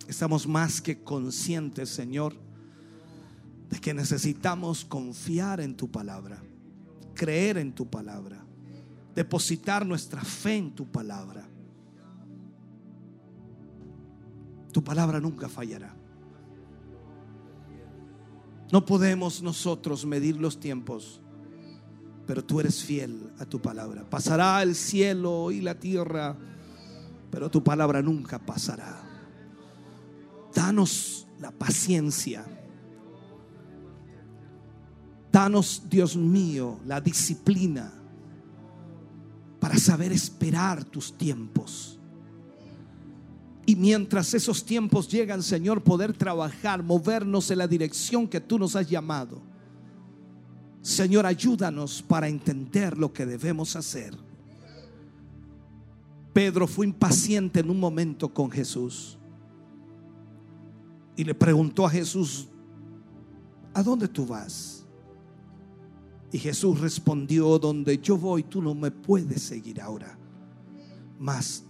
Estamos más que conscientes, Señor, de que necesitamos confiar en tu palabra, creer en tu palabra, depositar nuestra fe en tu palabra. Tu palabra nunca fallará. No podemos nosotros medir los tiempos, pero tú eres fiel a tu palabra. Pasará el cielo y la tierra, pero tu palabra nunca pasará. Danos la paciencia. Danos, Dios mío, la disciplina para saber esperar tus tiempos. Y mientras esos tiempos llegan, Señor, poder trabajar, movernos en la dirección que tú nos has llamado. Señor, ayúdanos para entender lo que debemos hacer. Pedro fue impaciente en un momento con Jesús y le preguntó a Jesús, ¿a dónde tú vas? Y Jesús respondió, donde yo voy, tú no me puedes seguir ahora, mas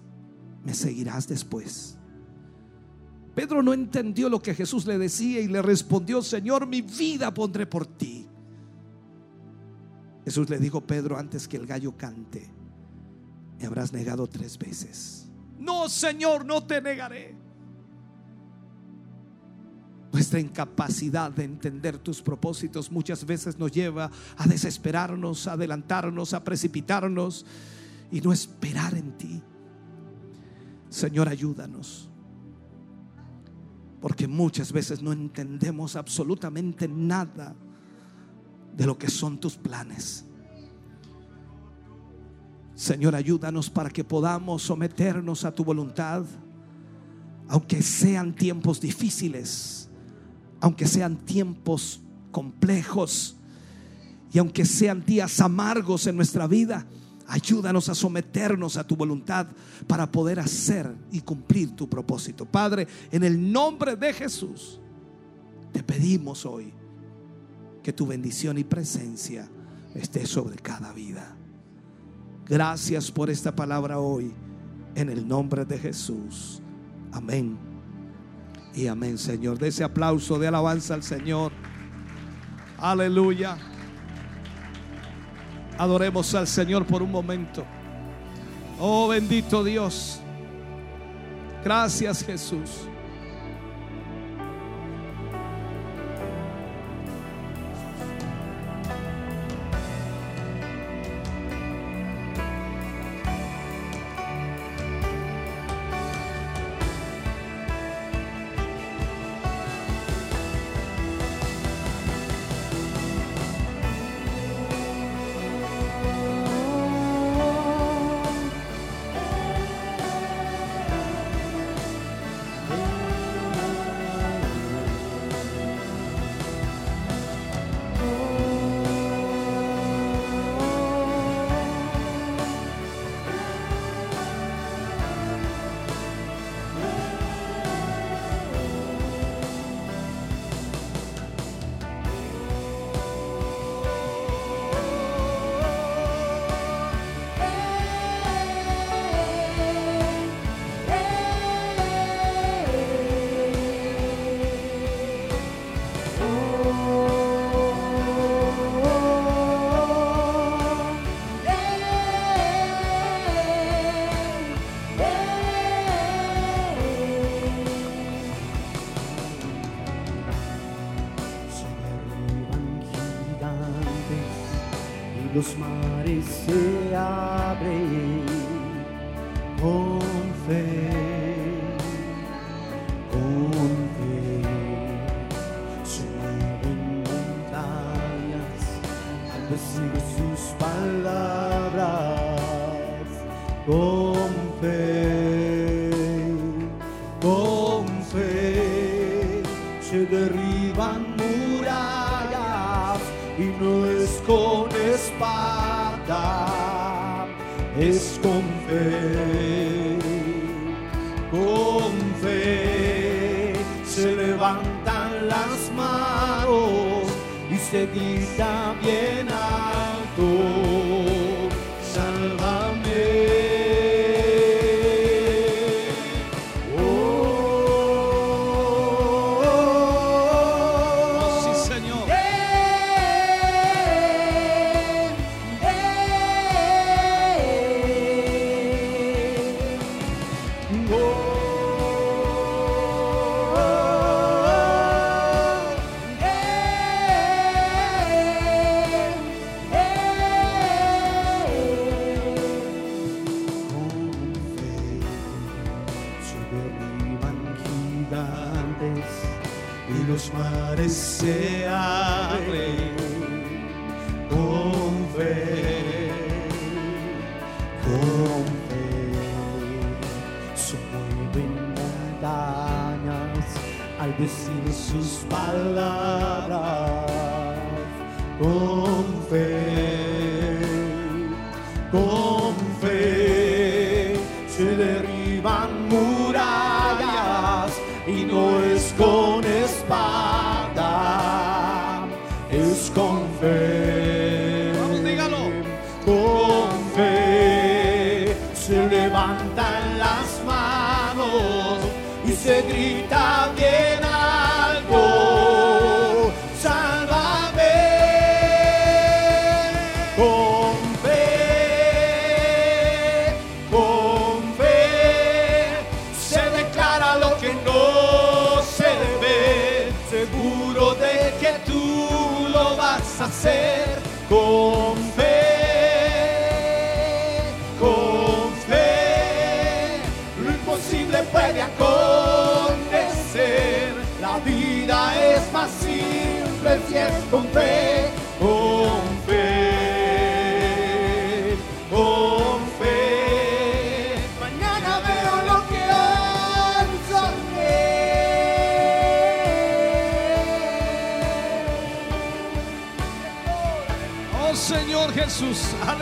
me seguirás después. Pedro no entendió lo que Jesús le decía y le respondió, Señor, mi vida pondré por ti. Jesús le dijo, Pedro, antes que el gallo cante, me habrás negado tres veces. No, Señor, no te negaré. Nuestra incapacidad de entender tus propósitos muchas veces nos lleva a desesperarnos, a adelantarnos, a precipitarnos y no esperar en ti. Señor, ayúdanos. Porque muchas veces no entendemos absolutamente nada de lo que son tus planes. Señor, ayúdanos para que podamos someternos a tu voluntad, aunque sean tiempos difíciles, aunque sean tiempos complejos y aunque sean días amargos en nuestra vida. Ayúdanos a someternos a tu voluntad para poder hacer y cumplir tu propósito. Padre, en el nombre de Jesús, te pedimos hoy que tu bendición y presencia esté sobre cada vida. Gracias por esta palabra hoy, en el nombre de Jesús. Amén. Y amén, Señor. De ese aplauso de alabanza al Señor. Aleluya. Adoremos al Señor por un momento. Oh bendito Dios. Gracias Jesús.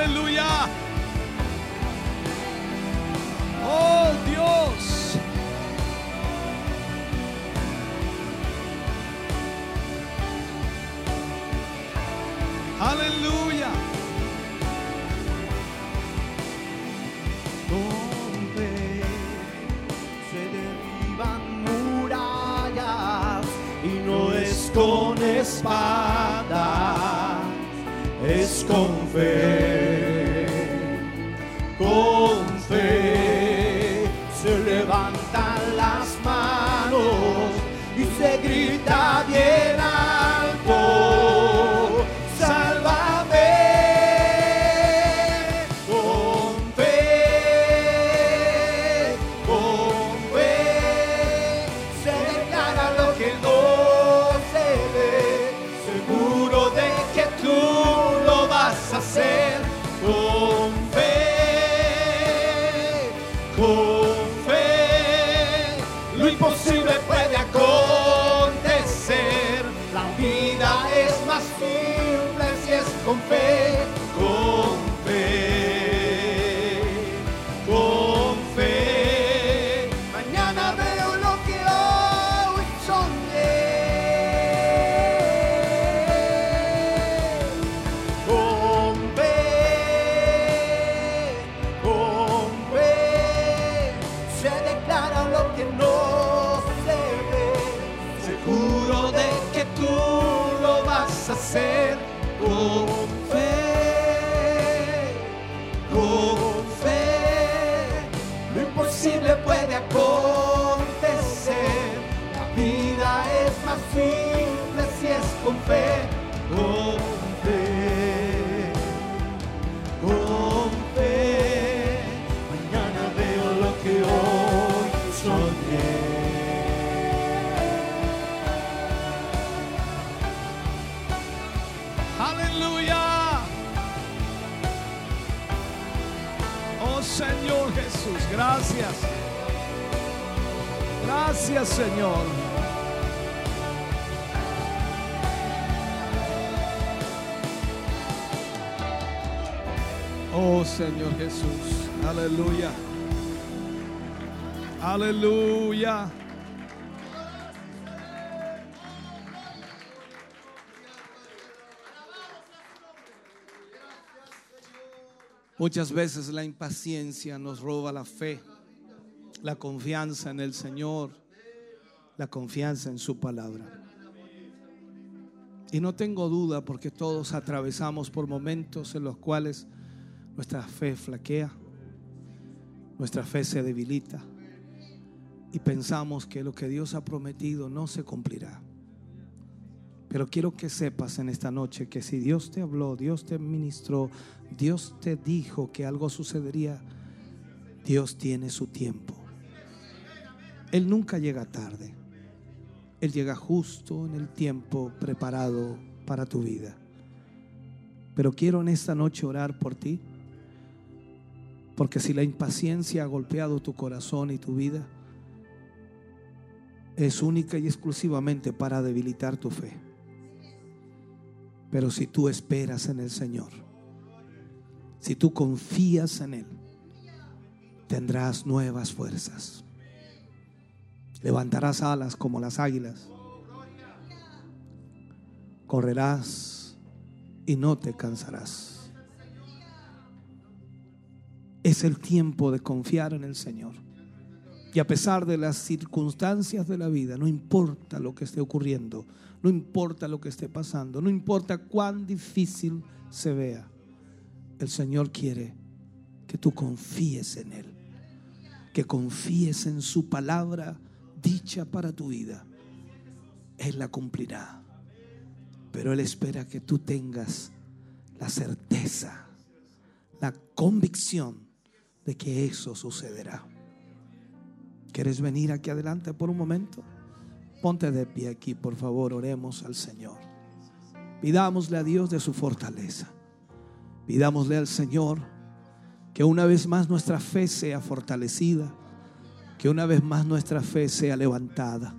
Aleluya. Oh Dios. Aleluya. Donde se derriban murallas y no es con espadas, es con fe. con fe, con fe, con fe. Mañana veo lo que hoy soñé. Aleluya. Oh Señor Jesús, gracias. Gracias Señor. Señor Jesús, aleluya. Aleluya. Muchas veces la impaciencia nos roba la fe, la confianza en el Señor, la confianza en su palabra. Y no tengo duda porque todos atravesamos por momentos en los cuales nuestra fe flaquea, nuestra fe se debilita y pensamos que lo que Dios ha prometido no se cumplirá. Pero quiero que sepas en esta noche que si Dios te habló, Dios te ministró, Dios te dijo que algo sucedería, Dios tiene su tiempo. Él nunca llega tarde. Él llega justo en el tiempo preparado para tu vida. Pero quiero en esta noche orar por ti. Porque si la impaciencia ha golpeado tu corazón y tu vida, es única y exclusivamente para debilitar tu fe. Pero si tú esperas en el Señor, si tú confías en Él, tendrás nuevas fuerzas. Levantarás alas como las águilas. Correrás y no te cansarás. Es el tiempo de confiar en el Señor. Y a pesar de las circunstancias de la vida, no importa lo que esté ocurriendo, no importa lo que esté pasando, no importa cuán difícil se vea, el Señor quiere que tú confíes en Él, que confíes en su palabra dicha para tu vida. Él la cumplirá, pero Él espera que tú tengas la certeza, la convicción de que eso sucederá. ¿Quieres venir aquí adelante por un momento? Ponte de pie aquí, por favor, oremos al Señor. Pidámosle a Dios de su fortaleza. Pidámosle al Señor que una vez más nuestra fe sea fortalecida, que una vez más nuestra fe sea levantada,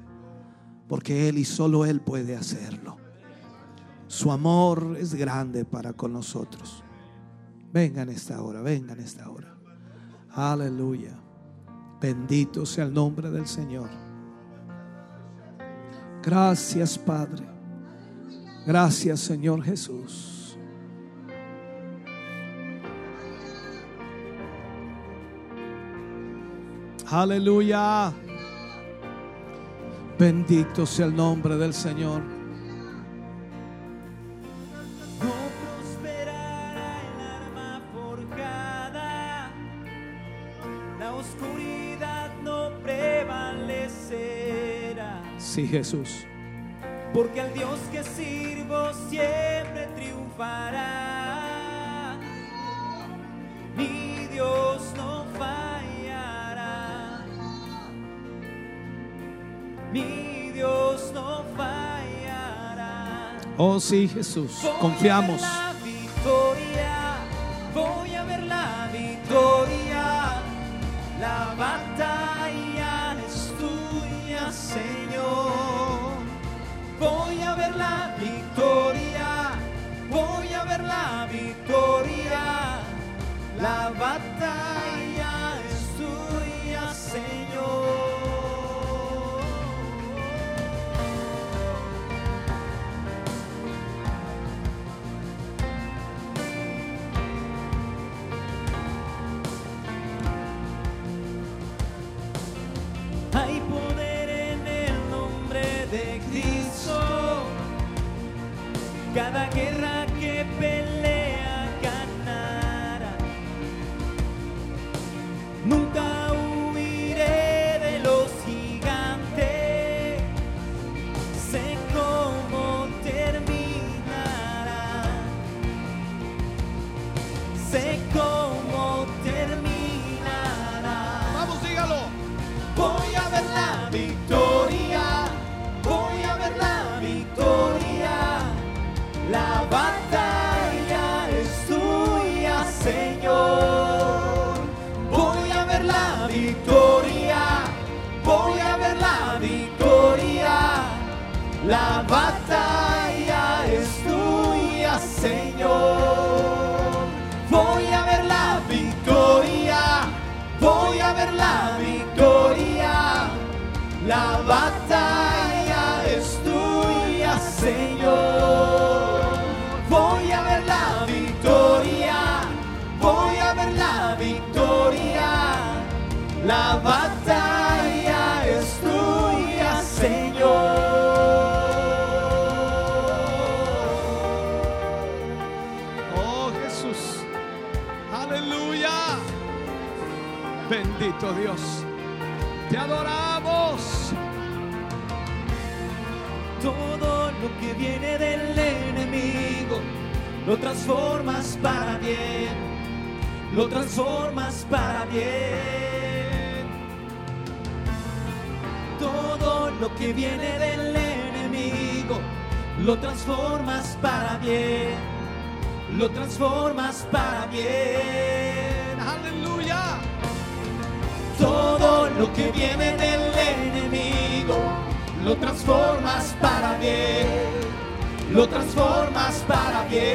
porque Él y solo Él puede hacerlo. Su amor es grande para con nosotros. Venga en esta hora, venga en esta hora. Aleluya. Bendito sea el nombre del Señor. Gracias, Padre. Gracias, Señor Jesús. Aleluya. Bendito sea el nombre del Señor. Sí, Jesús. porque al Dios que sirvo siempre triunfará. Mi Dios no fallará. Mi Dios no fallará. Oh, sí, Jesús. Voy Confiamos. a ver la victoria, voy a ver la victoria. La batalla La batalla batalla es tuya, Señor. Voy a ver la victoria, voy a ver la victoria. La batalla es tuya, Señor. Oh Jesús. Aleluya. Bendito Dios. Te adoramos. Lo que viene del enemigo lo transformas para bien. Lo transformas para bien. Todo lo que viene del enemigo lo transformas para bien. Lo transformas para bien. Aleluya. Todo lo que viene del enemigo lo transformas para bien, lo transformas para bien.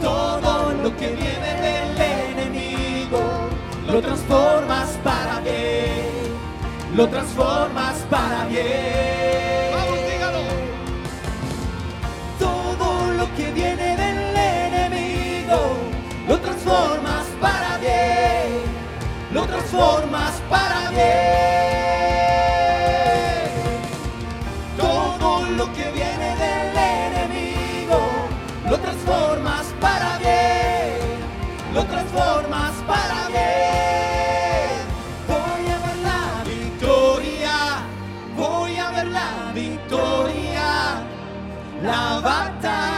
Todo lo que viene del enemigo lo transformas para bien, lo transformas para bien. Vamos, dígalo. Todo lo que viene del enemigo lo transformas para bien, lo transformas para bien. Todo lo que viene del enemigo lo transformas para bien, lo transformas para bien. Voy a ver la victoria, voy a ver la victoria. La batalla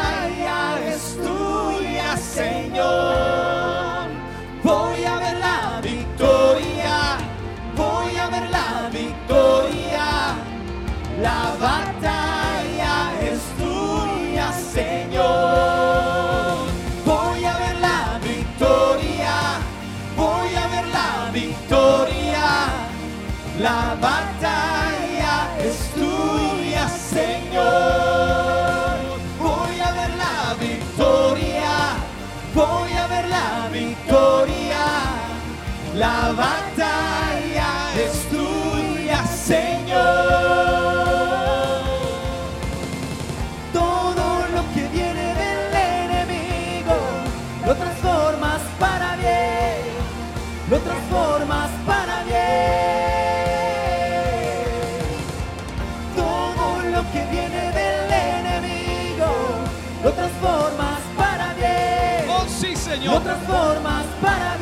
transformas para.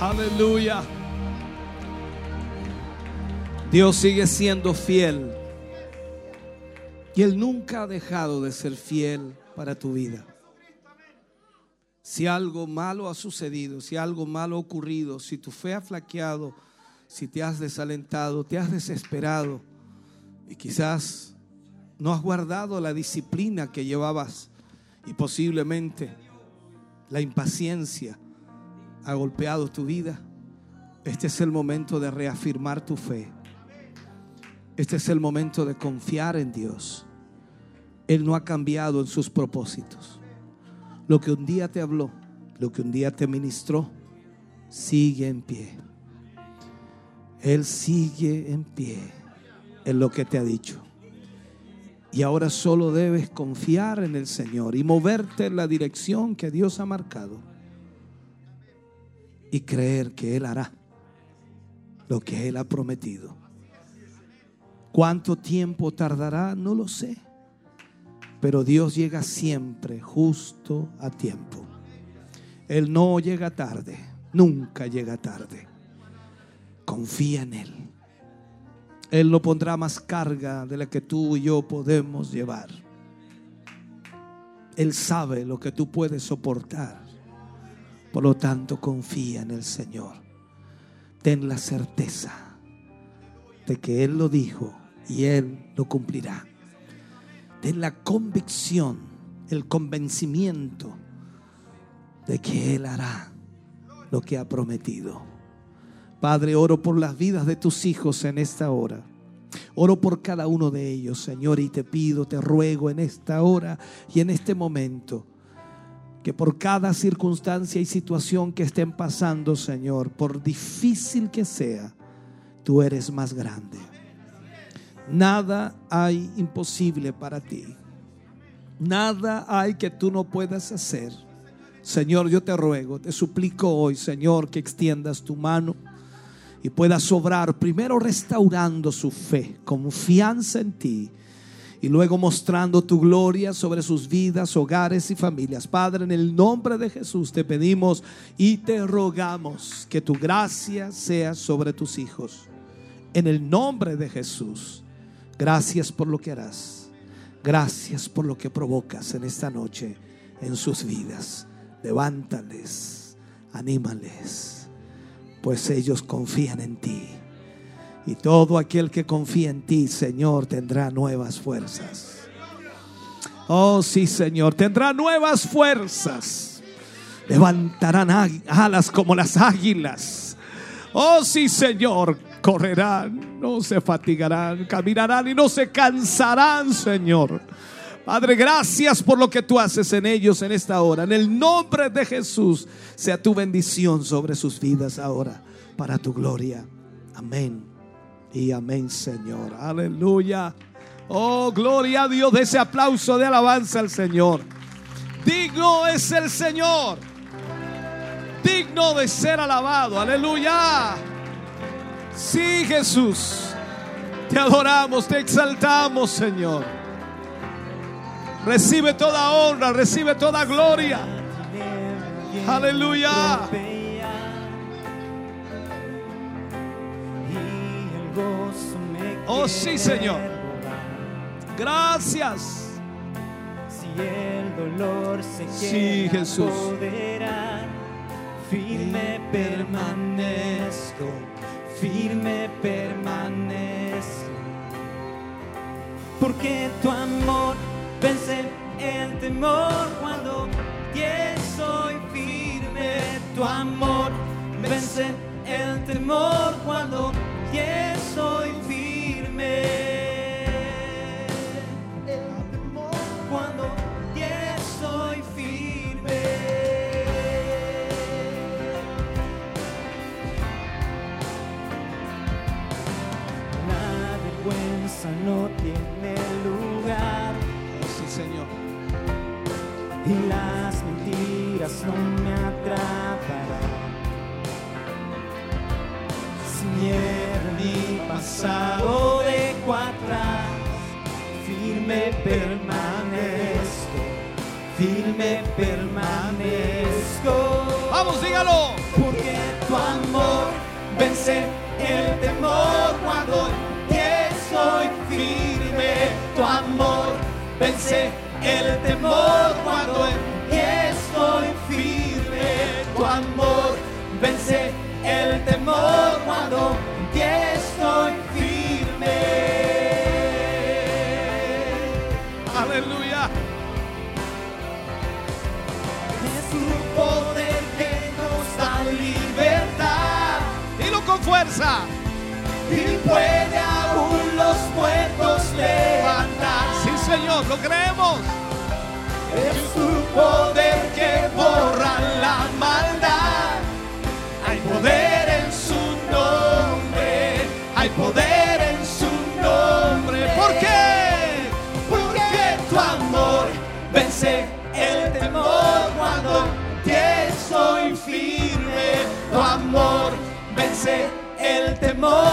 Aleluya. Dios sigue siendo fiel. Y Él nunca ha dejado de ser fiel para tu vida. Si algo malo ha sucedido, si algo malo ha ocurrido, si tu fe ha flaqueado, si te has desalentado, te has desesperado y quizás no has guardado la disciplina que llevabas y posiblemente la impaciencia ha golpeado tu vida, este es el momento de reafirmar tu fe. Este es el momento de confiar en Dios. Él no ha cambiado en sus propósitos. Lo que un día te habló, lo que un día te ministró, sigue en pie. Él sigue en pie en lo que te ha dicho. Y ahora solo debes confiar en el Señor y moverte en la dirección que Dios ha marcado. Y creer que Él hará lo que Él ha prometido. ¿Cuánto tiempo tardará? No lo sé. Pero Dios llega siempre justo a tiempo. Él no llega tarde, nunca llega tarde. Confía en Él. Él no pondrá más carga de la que tú y yo podemos llevar. Él sabe lo que tú puedes soportar. Por lo tanto, confía en el Señor. ten la certeza de que Él lo dijo y Él lo cumplirá. Ten la convicción, el convencimiento de que Él hará lo que ha prometido. Padre, oro por las vidas de tus hijos en esta hora. Oro por cada uno de ellos, Señor, y te pido, te ruego en esta hora y en este momento que por cada circunstancia y situación que estén pasando, Señor, por difícil que sea, tú eres más grande. Nada hay imposible para ti. Nada hay que tú no puedas hacer. Señor, yo te ruego, te suplico hoy, Señor, que extiendas tu mano y puedas obrar, primero restaurando su fe, confianza en ti y luego mostrando tu gloria sobre sus vidas, hogares y familias. Padre, en el nombre de Jesús te pedimos y te rogamos que tu gracia sea sobre tus hijos. En el nombre de Jesús, gracias por lo que harás. Gracias por lo que provocas en esta noche en sus vidas. Levántales, anímales, pues ellos confían en ti. Y todo aquel que confía en ti, Señor, tendrá nuevas fuerzas. Oh, sí, Señor, tendrá nuevas fuerzas. Levantarán alas como las águilas. Oh, sí, Señor, correrán, no se fatigarán, caminarán y no se cansarán, Señor. Padre, gracias por lo que tú haces en ellos en esta hora. En el nombre de Jesús, sea tu bendición sobre sus vidas ahora, para tu gloria. Amén. Y amén, Señor. Aleluya. Oh, gloria a Dios de ese aplauso de alabanza al Señor. Digno es el Señor. Digno de ser alabado. Aleluya. Sí, Jesús. Te adoramos, te exaltamos, Señor. Recibe toda honra, recibe toda gloria. Aleluya. Oh, sí, Señor. Gracias. Si el dolor se Sí, Jesús. firme permanezco, firme permanezco. Porque tu amor vence el temor cuando soy firme. Tu amor vence el temor cuando soy firme. El temor cuando soy firme. No tiene lugar Oh, sí, Señor. y las mentiras no me atraparán. Sin miedo ni pasado dejo atrás, firme permanezco, firme permanezco. Vamos, dígalo. Porque tu amor vence el temor cuando soy firme. Tu amor vence el temor cuando yo soy firme. Tu amor vence el temor cuando yo estoy firme. Aleluya. Es tu poder que nos da libertad. Dilo con fuerza. Y puede aún los muertos levantar. Sí, Señor, lo creemos. Es tu poder que borra la maldad. Hay poder en su nombre. Hay poder en su nombre. ¿Por qué? Porque tu amor vence el temor cuando te soy firme. Tu amor vence el temor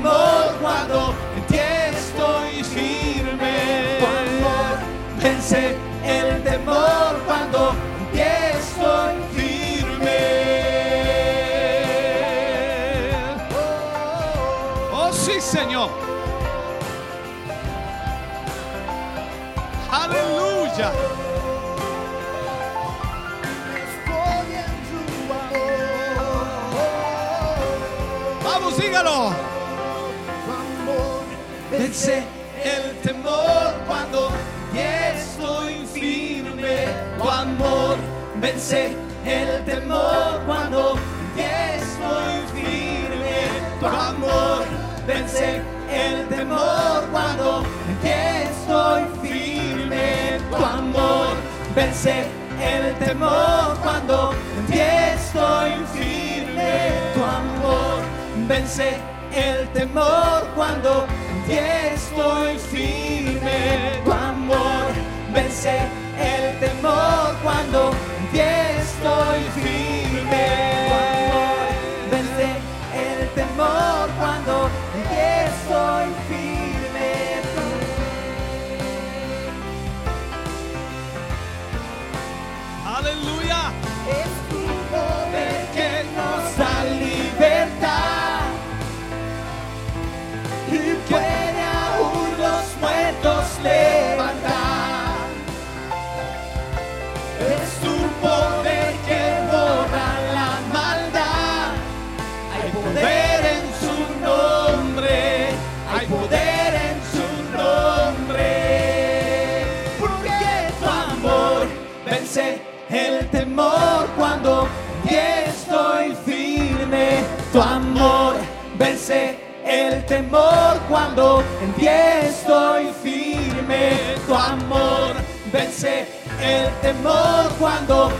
temor cuando vence el temor cuando en ti estoy firme. Tu amor vence el temor cuando en ti estoy firme. Tu amor vence el temor cuando en ti estoy firme. Tu amor vence temor cuando en ti estoy firme. Tu amor vence el temor cuando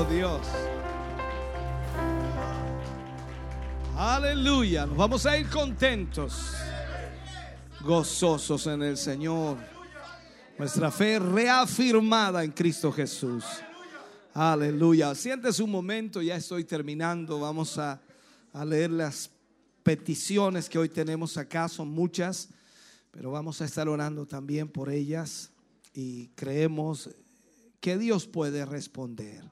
Dios. Aleluya. Nos vamos a ir contentos, gozosos en el Señor. Nuestra fe reafirmada en Cristo Jesús. Aleluya. Siéntese un momento, ya estoy terminando. Vamos a, a leer las peticiones que hoy tenemos acá. Son muchas, pero vamos a estar orando también por ellas y creemos que Dios puede responder.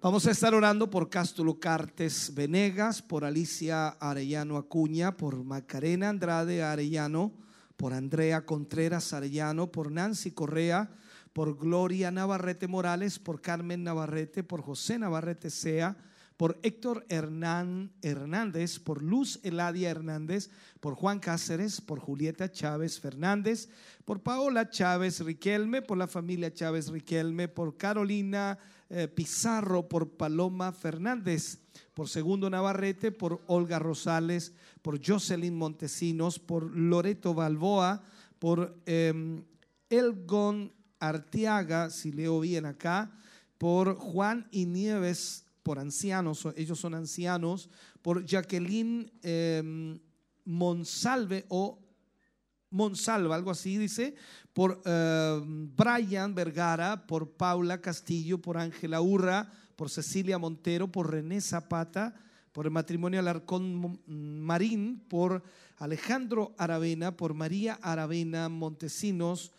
Vamos a estar orando por Cástulo Cartes Venegas, por Alicia Arellano Acuña, por Macarena Andrade Arellano, por Andrea Contreras Arellano, por Nancy Correa, por Gloria Navarrete Morales, por Carmen Navarrete, por José Navarrete Sea, por Héctor Hernán Hernández, por Luz Eladia Hernández, por Juan Cáceres, por Julieta Chávez Fernández, por Paola Chávez Riquelme, por la familia Chávez Riquelme, por Carolina eh, Pizarro, por Paloma Fernández, por Segundo Navarrete, por Olga Rosales, por Jocelyn Montesinos, por Loreto Balboa, por eh, Elgon Arteaga, si leo bien acá, por Juan y Nieves, por ancianos, ellos son ancianos, por Jacqueline eh, Monsalve o Monsalva, algo así dice, por eh, Brian Vergara, por Paula Castillo, por Ángela Urra, por Cecilia Montero, por René Zapata, por el matrimonio Alarcón Marín, por Alejandro Aravena, por María Aravena Montesinos,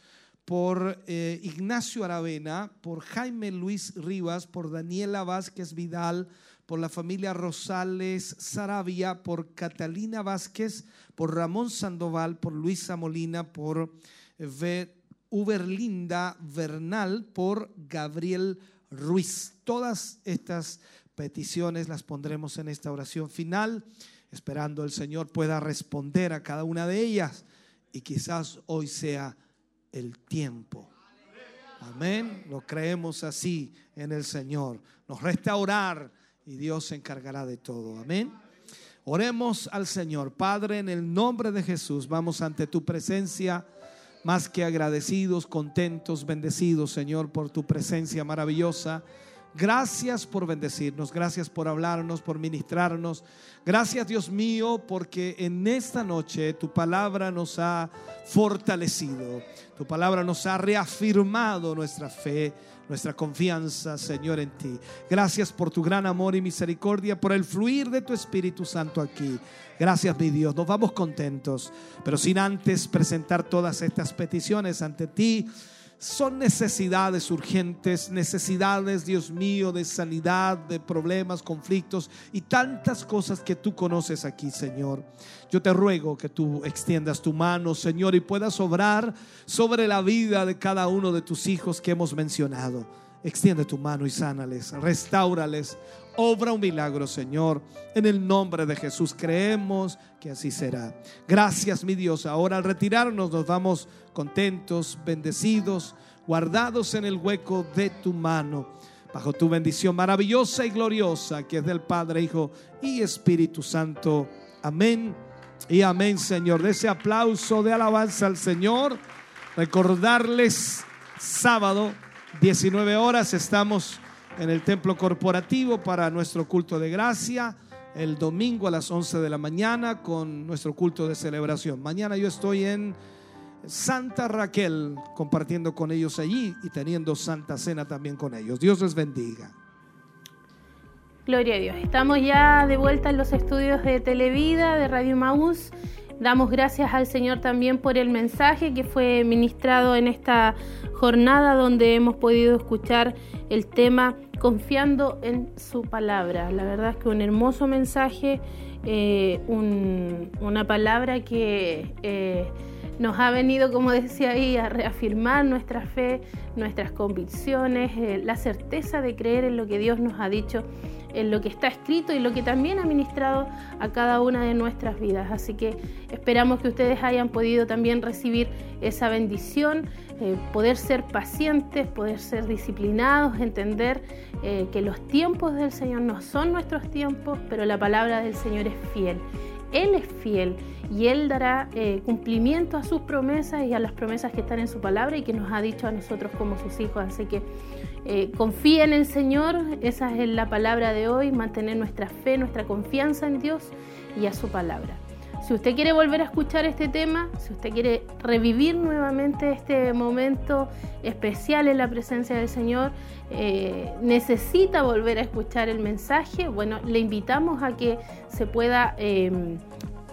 por eh, Ignacio Aravena, por Jaime Luis Rivas, por Daniela Vázquez Vidal, por la familia Rosales Sarabia, por Catalina Vázquez, por Ramón Sandoval, por Luisa Molina, por Ve- Uberlinda Bernal, por Gabriel Ruiz. Todas estas peticiones las pondremos en esta oración final, esperando el Señor pueda responder a cada una de ellas y quizás hoy sea el tiempo. Amén. Lo creemos así en el Señor. Nos resta orar y Dios se encargará de todo. Amén. Oremos al Señor. Padre, en el nombre de Jesús, vamos ante tu presencia más que agradecidos, contentos, bendecidos, Señor, por tu presencia maravillosa. Gracias por bendecirnos, gracias por hablarnos, por ministrarnos. Gracias Dios mío, porque en esta noche tu palabra nos ha fortalecido, tu palabra nos ha reafirmado nuestra fe, nuestra confianza, Señor, en ti. Gracias por tu gran amor y misericordia, por el fluir de tu Espíritu Santo aquí. Gracias, mi Dios. Nos vamos contentos, pero sin antes presentar todas estas peticiones ante ti son necesidades urgentes, necesidades, Dios mío, de sanidad, de problemas, conflictos y tantas cosas que tú conoces aquí, Señor. Yo te ruego que tú extiendas tu mano, Señor, y puedas obrar sobre la vida de cada uno de tus hijos que hemos mencionado. Extiende tu mano y sánales, restaurales. Obra un milagro, Señor. En el nombre de Jesús creemos que así será. Gracias, mi Dios. Ahora al retirarnos nos vamos contentos, bendecidos, guardados en el hueco de tu mano, bajo tu bendición maravillosa y gloriosa que es del Padre, Hijo y Espíritu Santo. Amén y amén, Señor. De ese aplauso de alabanza al Señor. Recordarles, sábado, 19 horas, estamos en el templo corporativo para nuestro culto de gracia. El domingo a las 11 de la mañana con nuestro culto de celebración. Mañana yo estoy en Santa Raquel compartiendo con ellos allí y teniendo Santa Cena también con ellos. Dios les bendiga. Gloria a Dios. Estamos ya de vuelta en los estudios de Televida, de Radio Maús. Damos gracias al Señor también por el mensaje que fue ministrado en esta jornada donde hemos podido escuchar el tema confiando en su palabra. La verdad es que un hermoso mensaje, eh, un- una palabra que eh, nos ha venido, como decía ahí, a reafirmar nuestra fe, nuestras convicciones, eh, la certeza de creer en lo que Dios nos ha dicho, en lo que está escrito y lo que también ha ministrado a cada una de nuestras vidas. Así que esperamos que ustedes hayan podido también recibir esa bendición, eh, poder ser pacientes, poder ser disciplinados, entender eh, que los tiempos del Señor no son nuestros tiempos, pero la palabra del Señor es fiel. Él es fiel y Él dará eh, cumplimiento a sus promesas y a las promesas que están en su palabra y que nos ha dicho a nosotros como sus hijos. Así que eh, confía en el Señor, esa es la palabra de hoy, mantener nuestra fe, nuestra confianza en Dios y a su palabra. Si usted quiere volver a escuchar este tema, si usted quiere revivir nuevamente este momento especial en la presencia del Señor, eh, necesita volver a escuchar el mensaje, bueno, le invitamos a que se pueda, eh,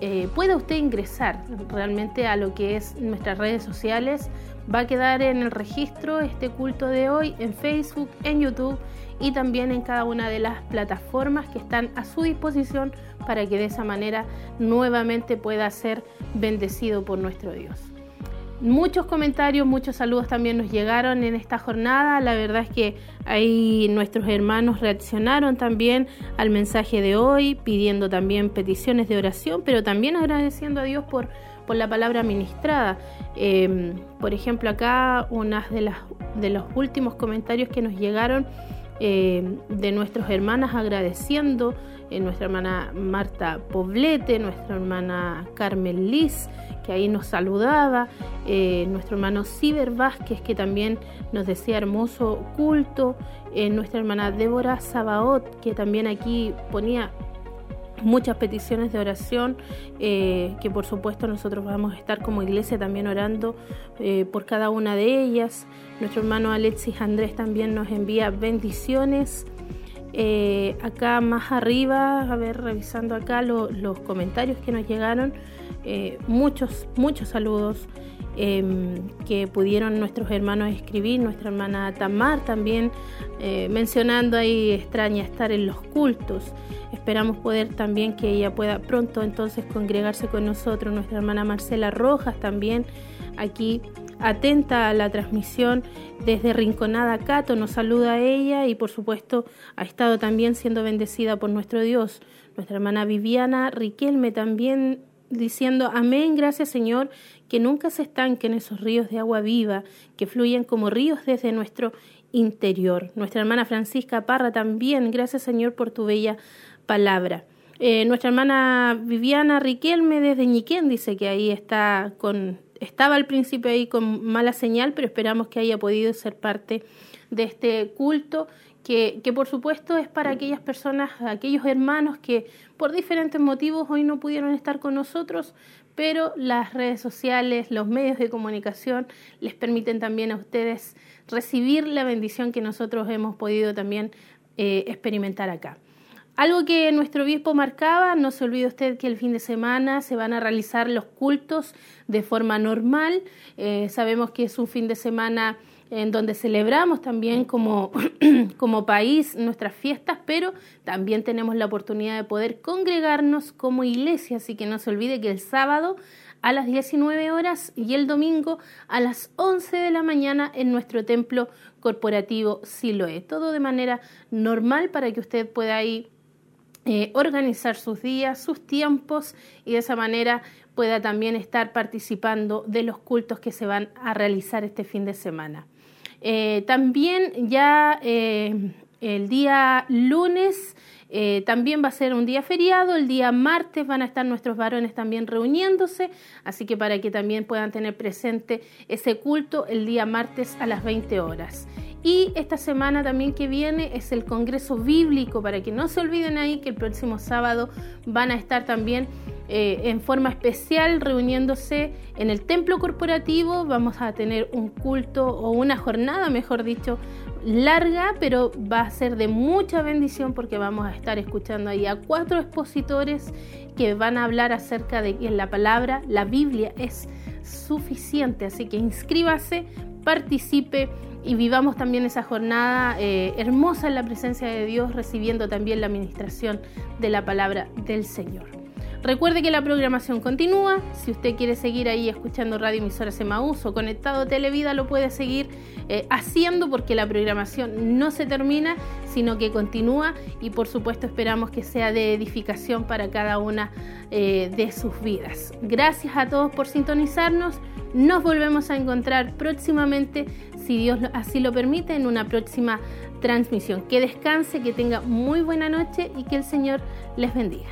eh, pueda usted ingresar realmente a lo que es nuestras redes sociales. Va a quedar en el registro este culto de hoy en Facebook, en YouTube y también en cada una de las plataformas que están a su disposición para que de esa manera nuevamente pueda ser bendecido por nuestro Dios. Muchos comentarios, muchos saludos también nos llegaron en esta jornada. La verdad es que ahí nuestros hermanos reaccionaron también al mensaje de hoy, pidiendo también peticiones de oración, pero también agradeciendo a Dios por, por la palabra ministrada. Eh, por ejemplo, acá unas de, las, de los últimos comentarios que nos llegaron eh, de nuestras hermanas agradeciendo, eh, nuestra hermana Marta Poblete, nuestra hermana Carmen Liz, que ahí nos saludaba, eh, nuestro hermano Ciber Vázquez, que también nos decía hermoso culto, nuestra hermana Débora Sabaot, que también aquí ponía muchas peticiones de oración eh, que por supuesto nosotros vamos a estar como iglesia también orando eh, por cada una de ellas. Nuestro hermano Alexis Andrés también nos envía bendiciones. Eh, acá más arriba, a ver, revisando acá lo- los comentarios que nos llegaron, muchos, muchos saludos eh, que pudieron nuestros hermanos escribir, nuestra hermana Tamar también eh, mencionando ahí extraña estar en los cultos. Esperamos poder también que ella pueda pronto entonces congregarse con nosotros, nuestra hermana Marcela Rojas también aquí atenta a la transmisión desde Rinconada Cato, nos saluda a ella y por supuesto ha estado también siendo bendecida por nuestro Dios. Nuestra hermana Viviana Riquelme también diciendo, amén, gracias Señor, que nunca se estanquen esos ríos de agua viva, que fluyen como ríos desde nuestro interior. Nuestra hermana Francisca Parra también, gracias Señor por tu bella palabra. Eh, nuestra hermana Viviana Riquelme desde Ñiquén dice que ahí está con estaba al principio ahí con mala señal, pero esperamos que haya podido ser parte de este culto que, que, por supuesto es para aquellas personas, aquellos hermanos que por diferentes motivos hoy no pudieron estar con nosotros, pero las redes sociales, los medios de comunicación les permiten también a ustedes recibir la bendición que nosotros hemos podido también eh, experimentar acá. Algo que nuestro obispo marcaba, no se olvide usted que el fin de semana se van a realizar los cultos de forma normal. Eh, sabemos que es un fin de semana en donde celebramos también como, como país nuestras fiestas, pero también tenemos la oportunidad de poder congregarnos como iglesia, así que no se olvide que el sábado a las 19 horas y el domingo a las 11 de la mañana en nuestro templo corporativo Siloé. Todo de manera normal para que usted pueda ir eh, organizar sus días, sus tiempos y de esa manera pueda también estar participando de los cultos que se van a realizar este fin de semana. Eh, también ya eh, el día lunes eh, también va a ser un día feriado, el día martes van a estar nuestros varones también reuniéndose, así que para que también puedan tener presente ese culto el día martes a las 20 horas. Y esta semana también que viene es el Congreso Bíblico, para que no se olviden ahí que el próximo sábado van a estar también eh, en forma especial reuniéndose en el templo corporativo. Vamos a tener un culto o una jornada, mejor dicho, larga, pero va a ser de mucha bendición porque vamos a estar escuchando ahí a cuatro expositores que van a hablar acerca de que en la palabra, la Biblia es suficiente. Así que inscríbase, participe y vivamos también esa jornada eh, hermosa en la presencia de Dios, recibiendo también la administración de la palabra del Señor. Recuerde que la programación continúa. Si usted quiere seguir ahí escuchando Radio Emisora Semaús o conectado Televida, lo puede seguir eh, haciendo porque la programación no se termina, sino que continúa y por supuesto esperamos que sea de edificación para cada una eh, de sus vidas. Gracias a todos por sintonizarnos. Nos volvemos a encontrar próximamente, si Dios así lo permite, en una próxima transmisión. Que descanse, que tenga muy buena noche y que el Señor les bendiga.